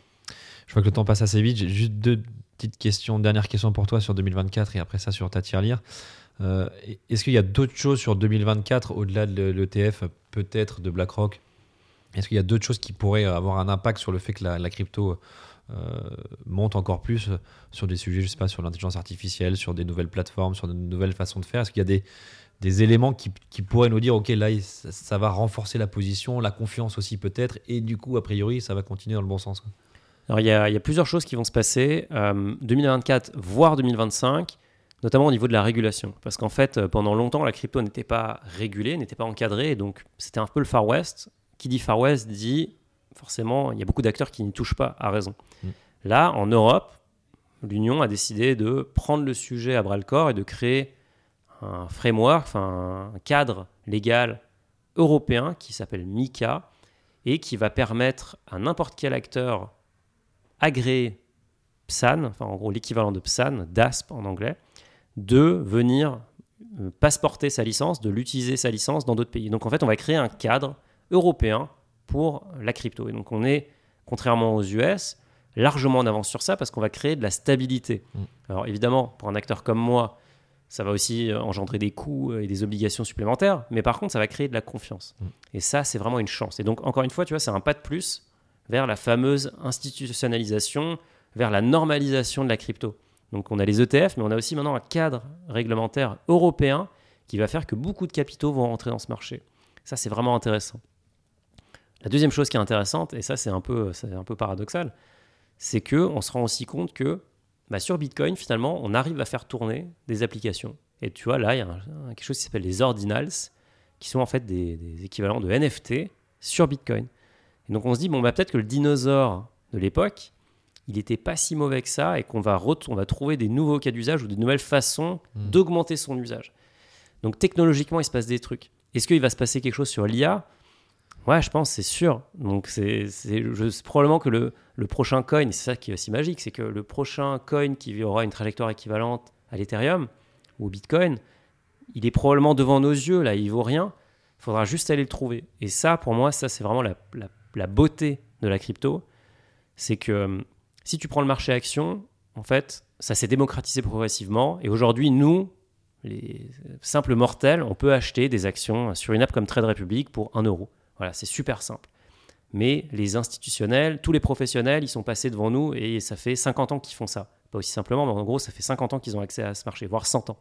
Je vois que le temps passe assez vite. J'ai juste deux petites questions, dernière question pour toi sur 2024 et après ça sur ta tirelire. Euh, Est-ce qu'il y a d'autres choses sur 2024 au-delà de l'ETF, peut-être de BlackRock? Est-ce qu'il y a d'autres choses qui pourraient avoir un impact sur le fait que la, crypto euh, monte encore plus sur des sujets, je sais pas, sur l'intelligence artificielle, sur des nouvelles plateformes, sur de nouvelles façons de faire? Est-ce qu'il y a des, des éléments qui, qui pourraient nous dire, OK, là, ça, ça va renforcer la position, la confiance aussi peut-être, et du coup, a priori, ça va continuer dans le bon sens. Alors, il y, a, il y a plusieurs choses qui vont se passer, euh, 2024, voire 2025, notamment au niveau de la régulation. Parce qu'en fait, euh, pendant longtemps, la crypto n'était pas régulée, n'était pas encadrée, et donc c'était un peu le Far West. Qui dit Far West dit, forcément, il y a beaucoup d'acteurs qui n'y touchent pas à raison. Mm. Là, en Europe, l'Union a décidé de prendre le sujet à bras-le-corps et de créer un framework, enfin un cadre légal européen qui s'appelle MICA et qui va permettre à n'importe quel acteur agréé PSAN, enfin en gros l'équivalent de PSAN, DASP en anglais, de venir euh, passeporter sa licence, de l'utiliser sa licence dans d'autres pays. Donc en fait, on va créer un cadre européen pour la crypto. Et donc on est, contrairement aux US, largement en avance sur ça parce qu'on va créer de la stabilité. Mm. Alors évidemment, pour un acteur comme moi, ça va aussi euh, engendrer des coûts et des obligations supplémentaires, mais par contre, ça va créer de la confiance. Mm. Et ça, c'est vraiment une chance. Et donc, encore une fois, tu vois, c'est un pas de plus vers la fameuse institutionnalisation, vers la normalisation de la crypto. Donc, on a les ETF, mais on a aussi maintenant un cadre réglementaire européen qui va faire que beaucoup de capitaux vont rentrer dans ce marché. Ça, c'est vraiment intéressant. La deuxième chose qui est intéressante, et ça, c'est un peu, c'est un peu paradoxal, c'est que on se rend aussi compte que bah, sur Bitcoin, finalement, on arrive à faire tourner des applications. Et tu vois, là, il y a un- quelque chose qui s'appelle les ordinals, qui sont en fait des, des équivalents de NFT sur Bitcoin. Et donc on se dit, bon, bah, peut-être que le dinosaure de l'époque, il n'était pas si mauvais que ça, et qu'on va, on va trouver des nouveaux cas d'usage ou des nouvelles façons Mm. d'augmenter son usage. Donc technologiquement, il se passe des trucs. Est-ce qu'il va se passer quelque chose sur l'IA Ouais, je pense, c'est sûr. Donc, c'est probablement que le, prochain coin, c'est ça qui est aussi magique, c'est que le prochain coin qui aura une trajectoire équivalente à l'Ethereum ou au Bitcoin, il est probablement devant nos yeux, là, il vaut rien. Il faudra juste aller le trouver. Et ça, pour moi, ça, c'est vraiment la beauté de la crypto. C'est que euh, si tu prends le marché action, en fait, ça s'est démocratisé progressivement. Et aujourd'hui, nous, les simples mortels, on peut acheter des actions sur une app comme Trade Republic pour 1 euro. Voilà, c'est super simple. mais les institutionnels, tous les professionnels, ils sont passés devant nous et ça fait 50 ans qu'ils font ça. Pas aussi simplement, mais en gros, ça fait 50 ans qu'ils ont accès à ce marché, voire 100 ans.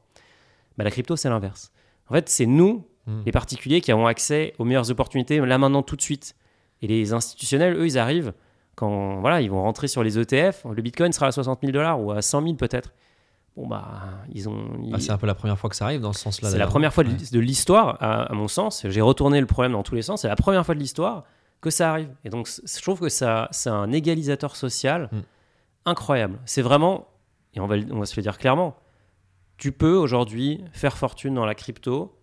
Bah, la crypto, c'est l'inverse. En fait, c'est nous, Hmm. les particuliers, qui avons accès aux meilleures opportunités là maintenant tout de suite. Et les institutionnels, eux, ils arrivent quand voilà, ils vont rentrer sur les ETF. Le Bitcoin sera à 60 000 dollars ou à 100 000 peut-être. Bon bah, ils ont. ils- Ah, c'est un peu la première fois que ça arrive dans ce sens-là. c'est la première fois de Ouais. de l'histoire, à, à mon sens. J'ai retourné le problème dans tous les sens. C'est la première fois de l'histoire que ça arrive. Et donc, je trouve que ça, c'est un égalisateur social Mm. incroyable. C'est vraiment, et on va, on va se le dire clairement, tu peux aujourd'hui faire fortune dans la crypto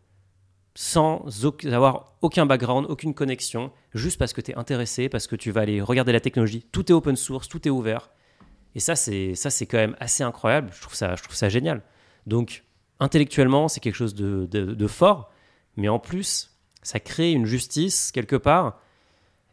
sans avoir aucun background, aucune connexion, juste parce que tu es intéressé, parce que tu vas aller regarder la technologie. Tout est open source, tout est ouvert. Et ça, c'est ça, c'est quand même assez incroyable. Je trouve ça, je trouve ça génial. Donc, intellectuellement, c'est quelque chose de, de- fort, mais en plus, ça crée une justice quelque part.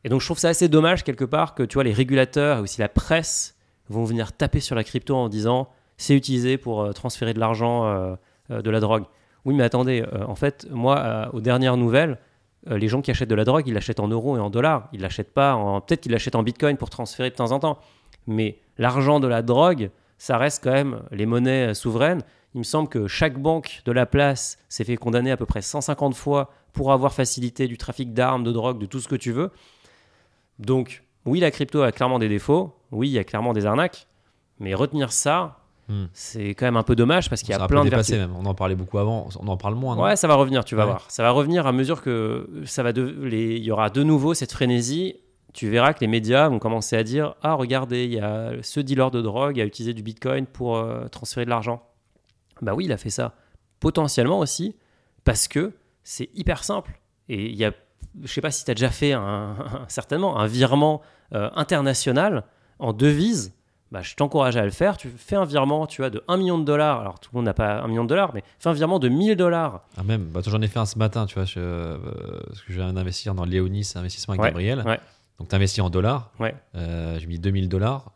Et donc, je trouve ça assez dommage quelque part que tu vois les régulateurs et aussi la presse vont venir taper sur la crypto en disant c'est utilisé pour euh, transférer de l'argent, euh, euh, de la drogue. Oui, mais attendez, en fait, moi, aux dernières nouvelles, les gens qui achètent de la drogue, ils l'achètent en euros et en dollars. Ils l'achètent pas. Peut-être qu'ils l'achètent en bitcoin pour transférer de temps en temps. Mais l'argent de la drogue, ça reste quand même les monnaies euh, souveraines. Il me semble que chaque banque de la place s'est fait condamner à peu près 150 fois pour avoir facilité du trafic d'armes, de drogue, de tout ce que tu veux. Donc, oui, la crypto a clairement des défauts. Oui, il y a clairement des arnaques. Mais retenir ça, Hmm. c'est quand même un peu dommage parce qu'il y a plein de dépassé vertus. même. On en parlait beaucoup avant. On en parle moins. non Ouais, ça va revenir, tu vas Ouais. voir. Ça va revenir à mesure que ça va de... les... il y aura de nouveau cette frénésie. Tu verras que les médias vont commencer à dire Ah, regardez, il y a ce dealer de drogue a utilisé du bitcoin pour euh, transférer de l'argent. Bah oui, il a fait ça. Potentiellement aussi parce que c'est hyper simple. Et il y a, je sais pas si tu as déjà fait un, certainement un virement euh, international en devise. Bah, je t'encourage à le faire. Tu fais un virement, tu vois, de 1 million de dollars. Alors, tout le monde n'a pas 1 million de dollars, mais fais un virement de 1000 dollars. Ah, même. Bah, J'en ai fait un ce matin, tu vois, je- euh, parce que je viens d'investir dans Léonis, investissement avec Ouais, Gabriel. ouais. Donc, tu investis en dollars. Ouais. Euh, J'ai mis 2000 dollars.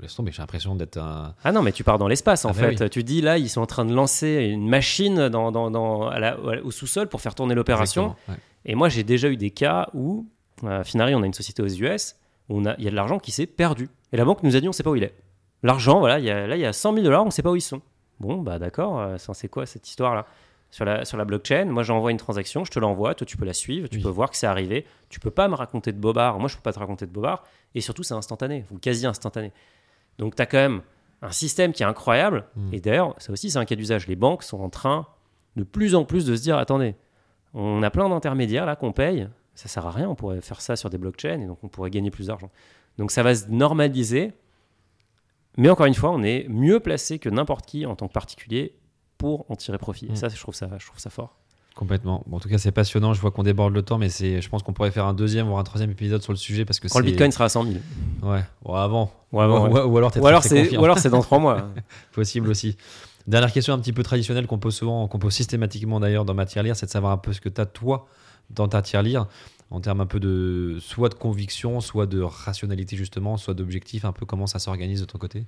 Laisse tomber, j'ai l'impression d'être un. Ah non, mais tu pars dans l'espace en Ah bah fait. Tu dis là, ils sont en train de lancer une machine dans, dans- dans- à la- au sous-sol pour faire tourner l'opération. Ouais. Et moi, j'ai déjà eu des cas où, à Finari, on a une société aux US, où il y a de l'argent qui s'est perdu. Et la banque nous a dit, on ne sait pas où il est. L'argent, voilà, il y a, là, il y a 100 000 dollars, on ne sait pas où ils sont. Bon, bah d'accord, euh, ça, c'est quoi cette histoire-là? Sur la, sur la blockchain, moi j'envoie une transaction, je te l'envoie, toi tu peux la suivre, tu Oui. peux voir que c'est arrivé, tu peux pas me raconter de bobard, moi je peux pas te raconter de bobard, et surtout c'est instantané, ou quasi instantané. Donc tu as quand même un système qui est incroyable, Mm. et d'ailleurs ça aussi c'est un cas d'usage, les banques sont en train de plus en plus de se dire, attendez, on a plein d'intermédiaires là qu'on paye, ça sert à rien, on pourrait faire ça sur des blockchains, et donc on pourrait gagner plus d'argent. Donc ça va se normaliser, mais encore une fois, on est mieux placé que n'importe qui en tant que particulier pour en tirer profit. Et Mm. ça, je trouve ça, je trouve ça fort. Complètement. Bon, en tout cas, c'est passionnant. Je vois qu'on déborde le temps, mais c'est, je pense qu'on pourrait faire un deuxième voire un troisième épisode sur le sujet parce que Quand le Bitcoin sera à 100 000. Ouais. Bon, avant. Ou avant, ou, ouais. ou alors, Ou alors c'est ou alors c'est dans trois mois. possible aussi. Dernière question un petit peu traditionnelle qu'on pose souvent, qu'on pose systématiquement d'ailleurs dans ma tirelire, c'est de savoir un peu ce que tu as toi dans ta tirelire en termes un peu de soit de conviction, soit de rationalité justement, soit d'objectif, un peu comment ça s'organise de ton côté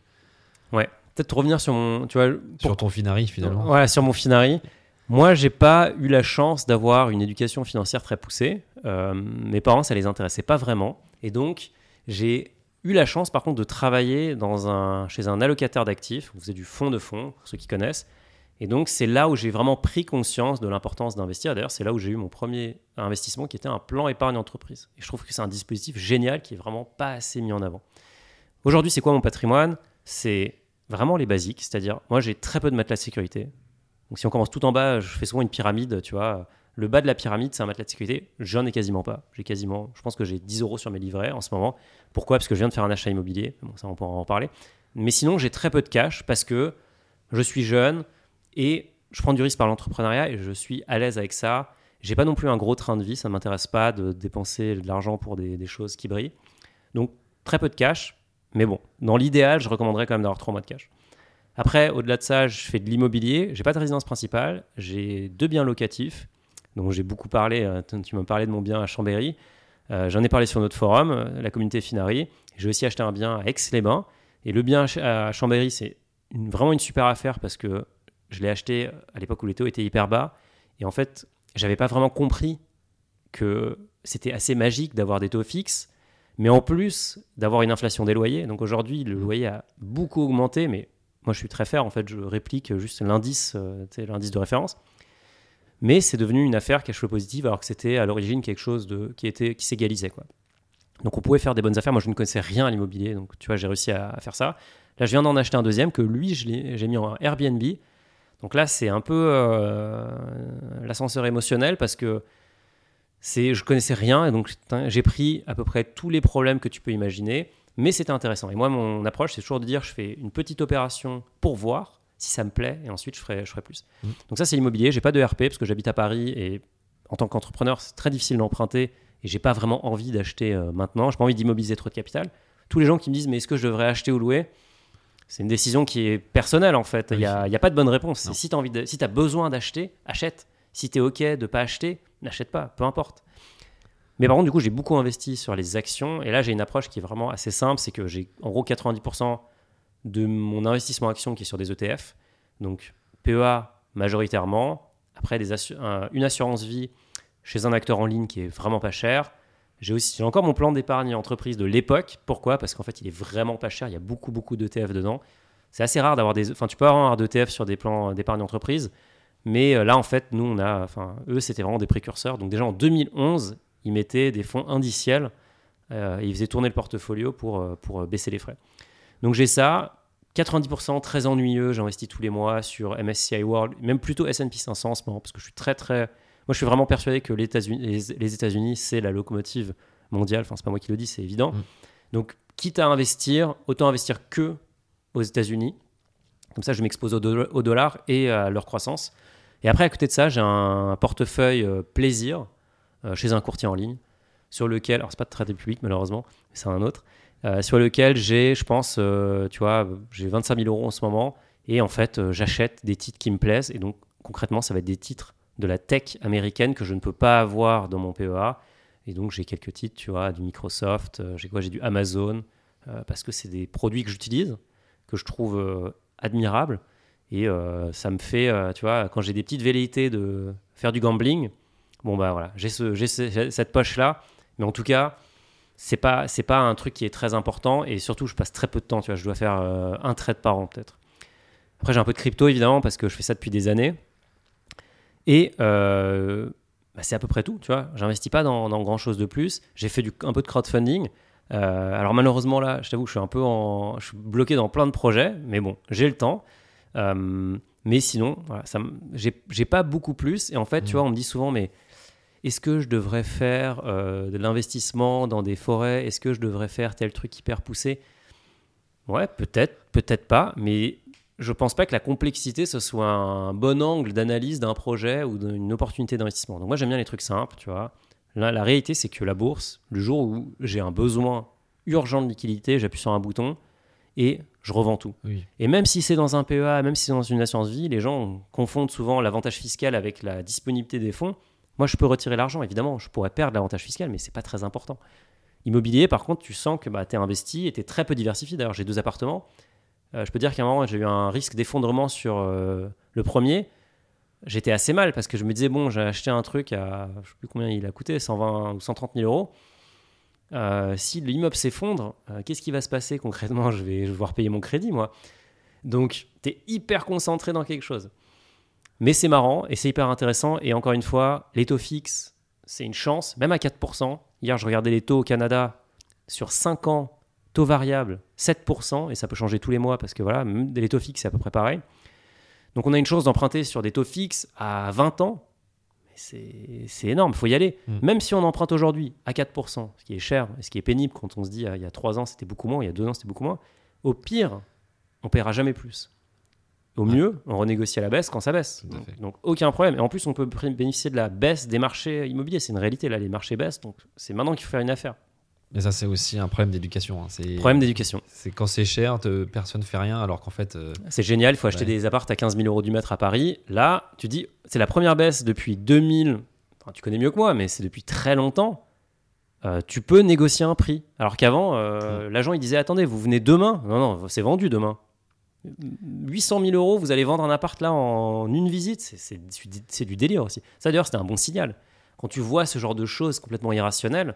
Peut-être revenir sur mon, tu vois, sur ton finari finalement. Voilà, sur mon Finari. Moi, j'ai pas eu la chance d'avoir une éducation financière très poussée. Euh, mes parents, ça les intéressait pas vraiment. Et donc, j'ai eu la chance, par contre, de travailler dans un, chez un allocataire d'actifs. On faisait du fonds de fonds, pour ceux qui connaissent. Et donc, c'est là où j'ai vraiment pris conscience de l'importance d'investir. D'ailleurs, c'est là où j'ai eu mon premier investissement qui était un plan épargne entreprise. Et je trouve que c'est un dispositif génial qui est vraiment pas assez mis en avant. Aujourd'hui, c'est quoi mon patrimoine? C'est vraiment les basiques, c'est-à-dire, moi, j'ai très peu de matelas de sécurité. Donc si on commence tout en bas, je fais souvent une pyramide, tu vois. Le bas de la pyramide, c'est un matelas de sécurité. J'en ai quasiment pas. J'ai quasiment, je pense que j'ai 10 euros sur mes livrets en ce moment. Pourquoi? Parce que je viens de faire un achat immobilier. Bon, ça, on pourra en parler. Mais sinon, j'ai très peu de cash parce que je suis jeune et je prends du risque par l'entrepreneuriat et je suis à l'aise avec ça. J'ai pas non plus un gros train de vie. Ça ne m'intéresse pas de dépenser de l'argent pour des, des choses qui brillent. Donc, très peu de cash. Mais bon, dans l'idéal, je recommanderais quand même d'avoir 3 mois de cash. Après, au-delà de ça, je fais de l'immobilier. J'ai pas de résidence principale. J'ai deux biens locatifs. Donc j'ai beaucoup parlé. euh, Tu m'as parlé de mon bien à Chambéry. Euh, J'en ai parlé sur notre forum, euh, la communauté Finari. J'ai aussi acheté un bien à Aix-les-Bains. Et le bien à Ch- à Chambéry, c'est vraiment une super affaire parce que je l'ai acheté à l'époque où les taux étaient hyper bas. Et en fait, j'avais pas vraiment compris que c'était assez magique d'avoir des taux fixes Mais en plus d'avoir une inflation des loyers, donc aujourd'hui, le loyer a beaucoup augmenté, mais moi je suis très fier, en fait, je réplique juste l'indice, euh, l'indice de référence. Mais c'est devenu une affaire cash flow positive alors que c'était à l'origine quelque chose de, qui, était, qui s'égalisait. Quoi. Donc on pouvait faire des bonnes affaires. Moi je ne connaissais rien à l'immobilier, donc tu vois, j'ai réussi à, à faire ça. Là, je viens d'en acheter un deuxième que lui, j'ai mis en Airbnb. Donc là, c'est un peu euh, l'ascenseur émotionnel parce que c'est, je connaissais rien et donc j'ai pris à peu près tous les problèmes que tu peux imaginer, mais c'était intéressant. Et moi, mon approche, c'est toujours de dire, je fais une petite opération pour voir si ça me plaît et ensuite je ferai, je ferai plus. Mhm. Donc ça, c'est l'immobilier. J'ai pas de RP parce que j'habite à Paris et en tant qu'entrepreneur, c'est très difficile d'emprunter et j'ai pas vraiment envie d'acheter euh, maintenant. J'ai pas envie d'immobiliser trop de capital. Tous les gens qui me disent, mais est-ce que je devrais acheter ou louer? C'est une décision qui est personnelle en fait. Il n'y a, a pas de bonne réponse. Si tu as, envie de- si as besoin d'acheter, achète. Si tu es OK de pas acheter, n'achète pas, peu importe. Mais par contre, du coup, j'ai beaucoup investi sur les actions. Et là, j'ai une approche qui est vraiment assez simple. C'est que j'ai en gros 90% de mon investissement action qui est sur des ETF. Donc PEA majoritairement. Après, un- une assurance vie chez un acteur en ligne qui est vraiment pas cher. J'ai aussi encore mon plan d'épargne entreprise de l'époque. Pourquoi? Parce qu'en fait, il est vraiment pas cher. Il y a beaucoup, beaucoup d'ETF dedans. C'est assez rare d'avoir des. Enfin, tu peux avoir d'ETF sur des plans d'épargne entreprise. Mais euh, là, en fait, nous, on a. Enfin, eux, c'était vraiment des précurseurs. Donc, déjà en 2011, ils mettaient des fonds indiciels. euh, et ils faisaient tourner le portfolio pour, euh, pour baisser les frais. Donc, j'ai ça. 90% très ennuyeux. J'investis tous les mois sur MSCI World, même plutôt S&P 500 en ce moment, parce que je suis très, très. Moi, je suis vraiment persuadé que les États-Unis, les, les États-Unis, c'est la locomotive mondiale. Enfin, c'est pas moi qui le dis, c'est évident. Mm. Donc, quitte à investir, autant investir que aux États-Unis. Comme ça, je m'expose au, do- au dollar et à leur croissance. Et après, à côté de ça, j'ai un portefeuille euh, plaisir euh, chez un courtier en ligne, sur lequel, alors c'est pas de traité public malheureusement, c'est un autre, euh, sur lequel j'ai, je pense, tu vois, j'ai 25 000 euros en ce moment, et en fait, j'achète des titres qui me plaisent, et donc concrètement, ça va être des titres de la tech américaine que je ne peux pas avoir dans mon PEA, et donc j'ai quelques titres, tu vois, du Microsoft, j'ai quoi, j'ai du Amazon, parce que c'est des produits que j'utilise, que je trouve admirables, et euh, ça me fait, euh, tu vois, quand j'ai des petites velléités de faire du gambling, bon bah voilà, j'ai ce, cette poche-là, mais en tout cas, c'est pas, c'est pas un truc qui est très important, et surtout, je passe très peu de temps, tu vois, je dois faire euh, un trade par an peut-être. Après, j'ai un peu de crypto, évidemment, parce que je fais ça depuis des années. Et bah, c'est à peu près tout, tu vois. J'investis pas dans, dans grand chose de plus. J'ai fait du, un peu de crowdfunding. Euh, alors malheureusement là, je t'avoue, je suis un peu en, je suis bloqué dans plein de projets, mais bon, j'ai le temps. Euh, mais sinon, voilà, ça, j'ai pas beaucoup plus. Et en fait, tu Mhm. vois, on me dit souvent, mais est-ce que je devrais faire euh, de l'investissement dans des forêts? Est-ce que je devrais faire tel truc hyper poussé? Ouais, peut-être, peut-être pas, mais je pense pas que la complexité ce soit un bon angle d'analyse d'un projet ou d'une opportunité d'investissement. Donc moi j'aime bien les trucs simples, tu vois. Là, la réalité c'est que la bourse, le jour où j'ai un besoin urgent de liquidité, j'appuie sur un bouton et je revends tout. Oui. Et même si c'est dans un PEA, même si c'est dans une assurance vie, les gens confondent souvent l'avantage fiscal avec la disponibilité des fonds. Moi, je peux retirer l'argent, évidemment, je pourrais perdre l'avantage fiscal, mais c'est pas très important. Immobilier, par contre, tu sens que bah, tu es investi et tu es très peu diversifié. D'ailleurs, j'ai deux appartements. Euh, je peux dire qu'à un moment, j'ai eu un risque d'effondrement sur euh, le premier. J'étais assez mal parce que je me disais, bon, j'ai acheté un truc à, je sais plus combien il a coûté, 120 ou 130 000 euros. Euh, si l'immeuble s'effondre, euh, qu'est-ce qui va se passer concrètement? Je vais, je vais devoir payer mon crédit, moi. Donc, tu es hyper concentré dans quelque chose. Mais c'est marrant et c'est hyper intéressant. Et encore une fois, les taux fixes, c'est une chance, même à 4%. Hier, je regardais les taux au Canada sur 5 ans, taux variable 7%, et ça peut changer tous les mois parce que voilà, même les taux fixes, c'est à peu près pareil. Donc on a une chance d'emprunter sur des taux fixes à 20 ans. Mais c'est énorme, il faut y aller. Mm. Même si on emprunte aujourd'hui à 4%, ce qui est cher et ce qui est pénible quand on se dit ah, il y a 3 ans c'était beaucoup moins, il y a 2 ans c'était beaucoup moins, au pire, on paiera jamais plus. Au Ouais. mieux, on renégocie à la baisse quand ça baisse. Donc, donc, aucun problème. Et en plus, on peut bénéficier de la baisse des marchés immobiliers. C'est une réalité, là, les marchés baissent. Donc c'est maintenant qu'il faut faire une affaire. Mais ça, c'est aussi un problème d'éducation. hein. C'est Problème d'éducation. c'est quand c'est cher, te- personne fait rien, alors qu'en fait, euh, C'est génial, il faut acheter Ouais. des appartes à 15 000 euros du mètre à Paris. Là, tu dis, c'est la première baisse depuis 2000. Enfin, tu connais mieux que moi, mais c'est depuis très longtemps. Euh, tu peux négocier un prix. Alors qu'avant, euh, l'agent il disait attendez, vous venez demain Non, non, c'est vendu demain. 800 000 euros, vous allez vendre un appart là en une visite, c'est- c'est c'est du délire aussi. Ça d'ailleurs, c'était un bon signal. Quand tu vois ce genre de choses complètement irrationnelles,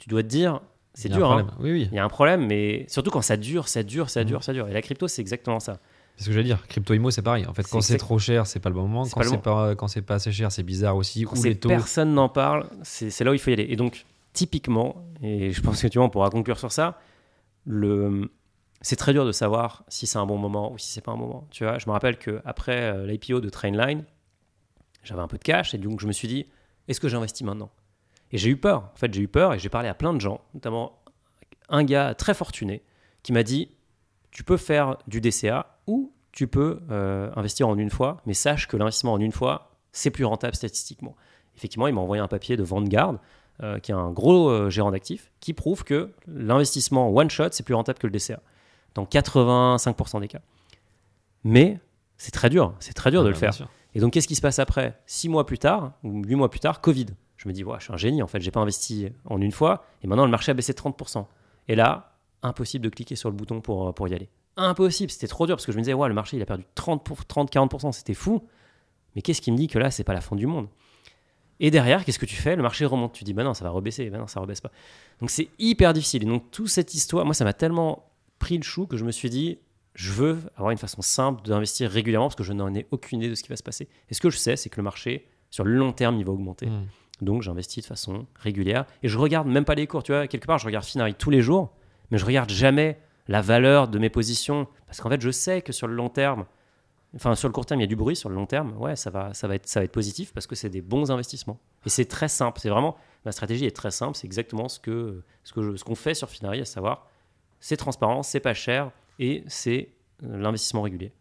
tu dois te dire C'est dur, hein. Oui, oui. Il y a un problème, mais surtout quand ça dure, ça dure, ça Mhm. dure, ça dure. Et la crypto, c'est exactement ça. C'est ce que veux dire. Crypto Imo, c'est pareil. En fait, quand c'est trop cher, c'est pas le bon moment. Quand c'est pas, quand c'est pas assez cher, c'est bizarre aussi. Quand Ou c'est- les taux. personne n'en parle, c'est là où il faut y aller. Et donc, typiquement, et je pense que tu vois, on pourra conclure sur ça, le... c'est très dur de savoir si c'est un bon moment ou si c'est pas un moment. Tu vois, je me rappelle qu'après l'IPO de Trainline, j'avais un peu de cash et donc je me suis dit, est-ce que j'investis maintenant? Et j'ai eu peur. En fait, j'ai eu peur et j'ai parlé à plein de gens, notamment un gars très fortuné qui m'a dit, tu peux faire du DCA ou tu peux euh, investir en une fois, mais sache que l'investissement en une fois, c'est plus rentable statistiquement. Effectivement, il m'a envoyé un papier de Vanguard, euh, qui est un gros euh, gérant d'actifs, qui prouve que l'investissement one shot, c'est plus rentable que le DCA, dans 85% des cas. Mais c'est très dur, c'est très dur de Ah, le faire. sûr. Et donc, qu'est-ce qui se passe après? Six mois plus tard, ou huit mois plus tard, Covid. Je me dis, ouais, je suis un génie, en fait, j'ai pas investi en une fois, et maintenant le marché a baissé de 30%. Et là, impossible de cliquer sur le bouton pour, pour y aller. Impossible, c'était trop dur, parce que je me disais, ouais, le marché, il a perdu 30, pour- 30-40%, c'était fou. Mais qu'est-ce qui me dit que là, c'est pas la fin du monde? Et derrière, qu'est-ce que tu fais? Le marché remonte. Tu dis, bah non, ça va rebaisser. Bah non, ça rebaisse pas. Donc c'est hyper difficile. Et donc, toute cette histoire, moi, ça m'a tellement pris le chou que je me suis dit, je veux avoir une façon simple d'investir régulièrement parce que je n'en ai aucune idée de ce qui va se passer. Et ce que je sais, c'est que le marché, sur le long terme, il va augmenter. Mm. Donc j'investis de façon régulière. Et je regarde même pas les cours. Tu vois, quelque part, je regarde Finari tous les jours, mais je regarde jamais la valeur de mes positions. Parce qu'en fait, je sais que sur le long terme, enfin sur le court terme, il y a du bruit. Sur le long terme, ouais, ça va, ça va, être, ça va être positif parce que c'est des bons investissements. Et c'est très simple. C'est vraiment, ma stratégie est très simple. C'est exactement ce que ce que je- ce qu'on fait sur Finari, à savoir, c'est transparent, c'est pas cher et c'est euh, l'investissement régulier.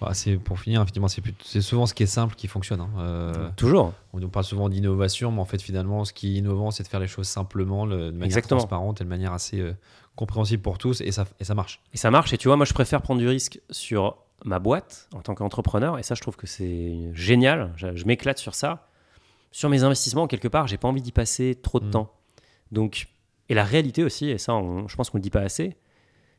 Bah, c'est pour finir, effectivement, c'est souvent ce qui est simple qui fonctionne. hein. Euh, Toujours. on parle souvent d'innovation, mais en fait, finalement, ce qui est innovant, c'est de faire les choses simplement, le- de manière Exactement. transparente et de manière assez euh, compréhensible pour tous, et ça, et ça marche. Et ça marche. Et tu vois, moi, je préfère prendre du risque sur ma boîte en tant qu'entrepreneur. Et ça, je trouve que c'est génial. Je, je m'éclate sur ça. Sur mes investissements, quelque part, j'ai pas envie d'y passer trop de Mm. temps. Donc, et la réalité aussi, et ça, on- je pense qu'on le dit pas assez,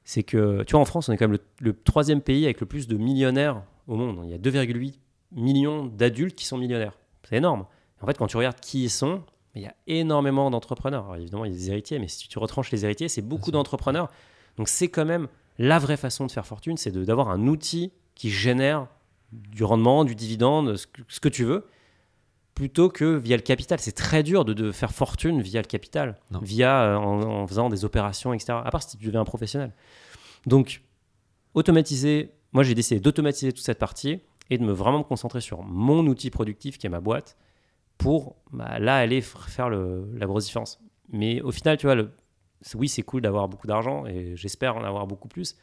c'est que, tu vois, en France, on est quand même le, le troisième pays avec le plus de millionnaires au monde. Il y a 2,8 millions d'adultes qui sont millionnaires. C'est énorme. En fait, quand tu regardes qui ils sont, il y a énormément d'entrepreneurs. Alors, évidemment, il y a des héritiers, mais si tu retranches les héritiers, c'est beaucoup d'entrepreneurs. Donc, c'est quand même la vraie façon de faire fortune, c'est d'avoir un outil qui génère du rendement, du dividende, ce que, ce que tu veux, plutôt que via le capital. C'est très dur de, de faire fortune via le capital, Non. via euh, en, en faisant des opérations, etc. À part si tu deviens un professionnel. Donc, automatiser. Moi, j'ai décidé d'automatiser toute cette partie et de me vraiment me concentrer sur mon outil productif qui est ma boîte pour bah, là aller faire le- la grosse différence. Mais au final, tu vois, le, oui, c'est cool d'avoir beaucoup d'argent et j'espère en avoir beaucoup plus,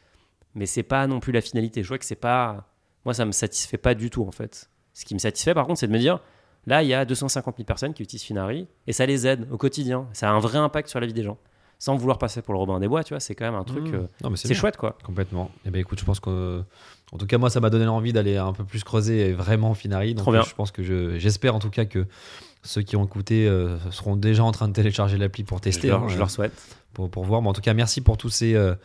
mais c'est pas non plus la finalité. Je vois que c'est pas. Moi, ça me satisfait pas du tout en fait. Ce qui me satisfait par contre, c'est de me dire là, il y a 250 000 personnes qui utilisent Finari et ça les aide au quotidien. Ça a un vrai impact sur la vie des gens. Sans vouloir passer pour le Robin des Bois, tu vois, c'est quand même un truc. Mmh. euh, c'est chouette quoi. Complètement. Et ben écoute, je pense que, en tout cas, moi, ça m'a donné envie d'aller un peu plus creuser et vraiment Finari. Donc, je pense que je, j'espère en tout cas que ceux qui ont écouté euh, seront déjà en train de télécharger l'appli pour tester, je, leur, hein, je leur souhaite. pour, pour voir. Mais en tout cas, merci pour tous ces, euh,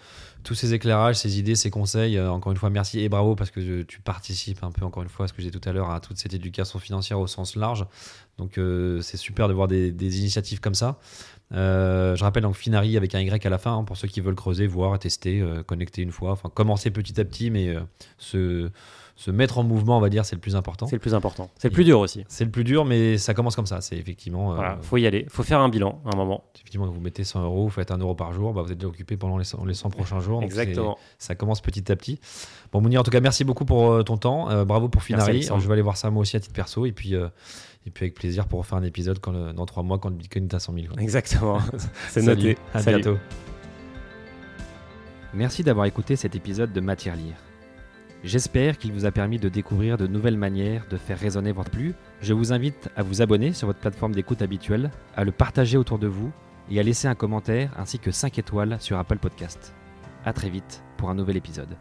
tous ces éclairages, ces idées, ces conseils. Euh, encore une fois, merci et bravo parce que je- tu participes un peu, encore une fois, à ce que j'ai tout à l'heure, à toute cette éducation financière au sens large. Donc, euh, c'est super de voir des, initiatives comme ça. Euh, je rappelle donc Finari avec un Y à la fin hein, pour ceux qui veulent creuser, voir, tester, euh, connecter une fois, enfin commencer petit à petit, mais euh, se, se mettre en mouvement, on va dire, c'est le plus important. C'est le plus important. C'est le plus dur aussi. C'est le plus dur, mais ça commence comme ça. C'est effectivement, euh, Voilà, faut y aller. Faut faire un bilan à un moment. effectivement, vous mettez 100 euros, vous faites 1 euro par jour, bah, vous êtes déjà occupé pendant les 100, les 100 prochains jours. donc Exactement. Ça commence petit à petit. Bon, Mounir, en tout cas, merci beaucoup pour euh, ton temps. Euh, bravo pour Finari. Je vais aller voir ça moi aussi à titre perso. Et puis, euh, et puis avec plaisir pour refaire un épisode quand le- dans 3 mois quand le Bitcoin est à 100 000. quoi. Exactement. C'est noté. À Salut. bientôt. Merci d'avoir écouté cet épisode de Matière Lire. J'espère qu'il vous a permis de découvrir de nouvelles manières de faire résonner votre plus. Je vous invite à vous abonner sur votre plateforme d'écoute habituelle, à le partager autour de vous et à laisser un commentaire ainsi que 5 étoiles sur Apple Podcast. A très vite pour un nouvel épisode.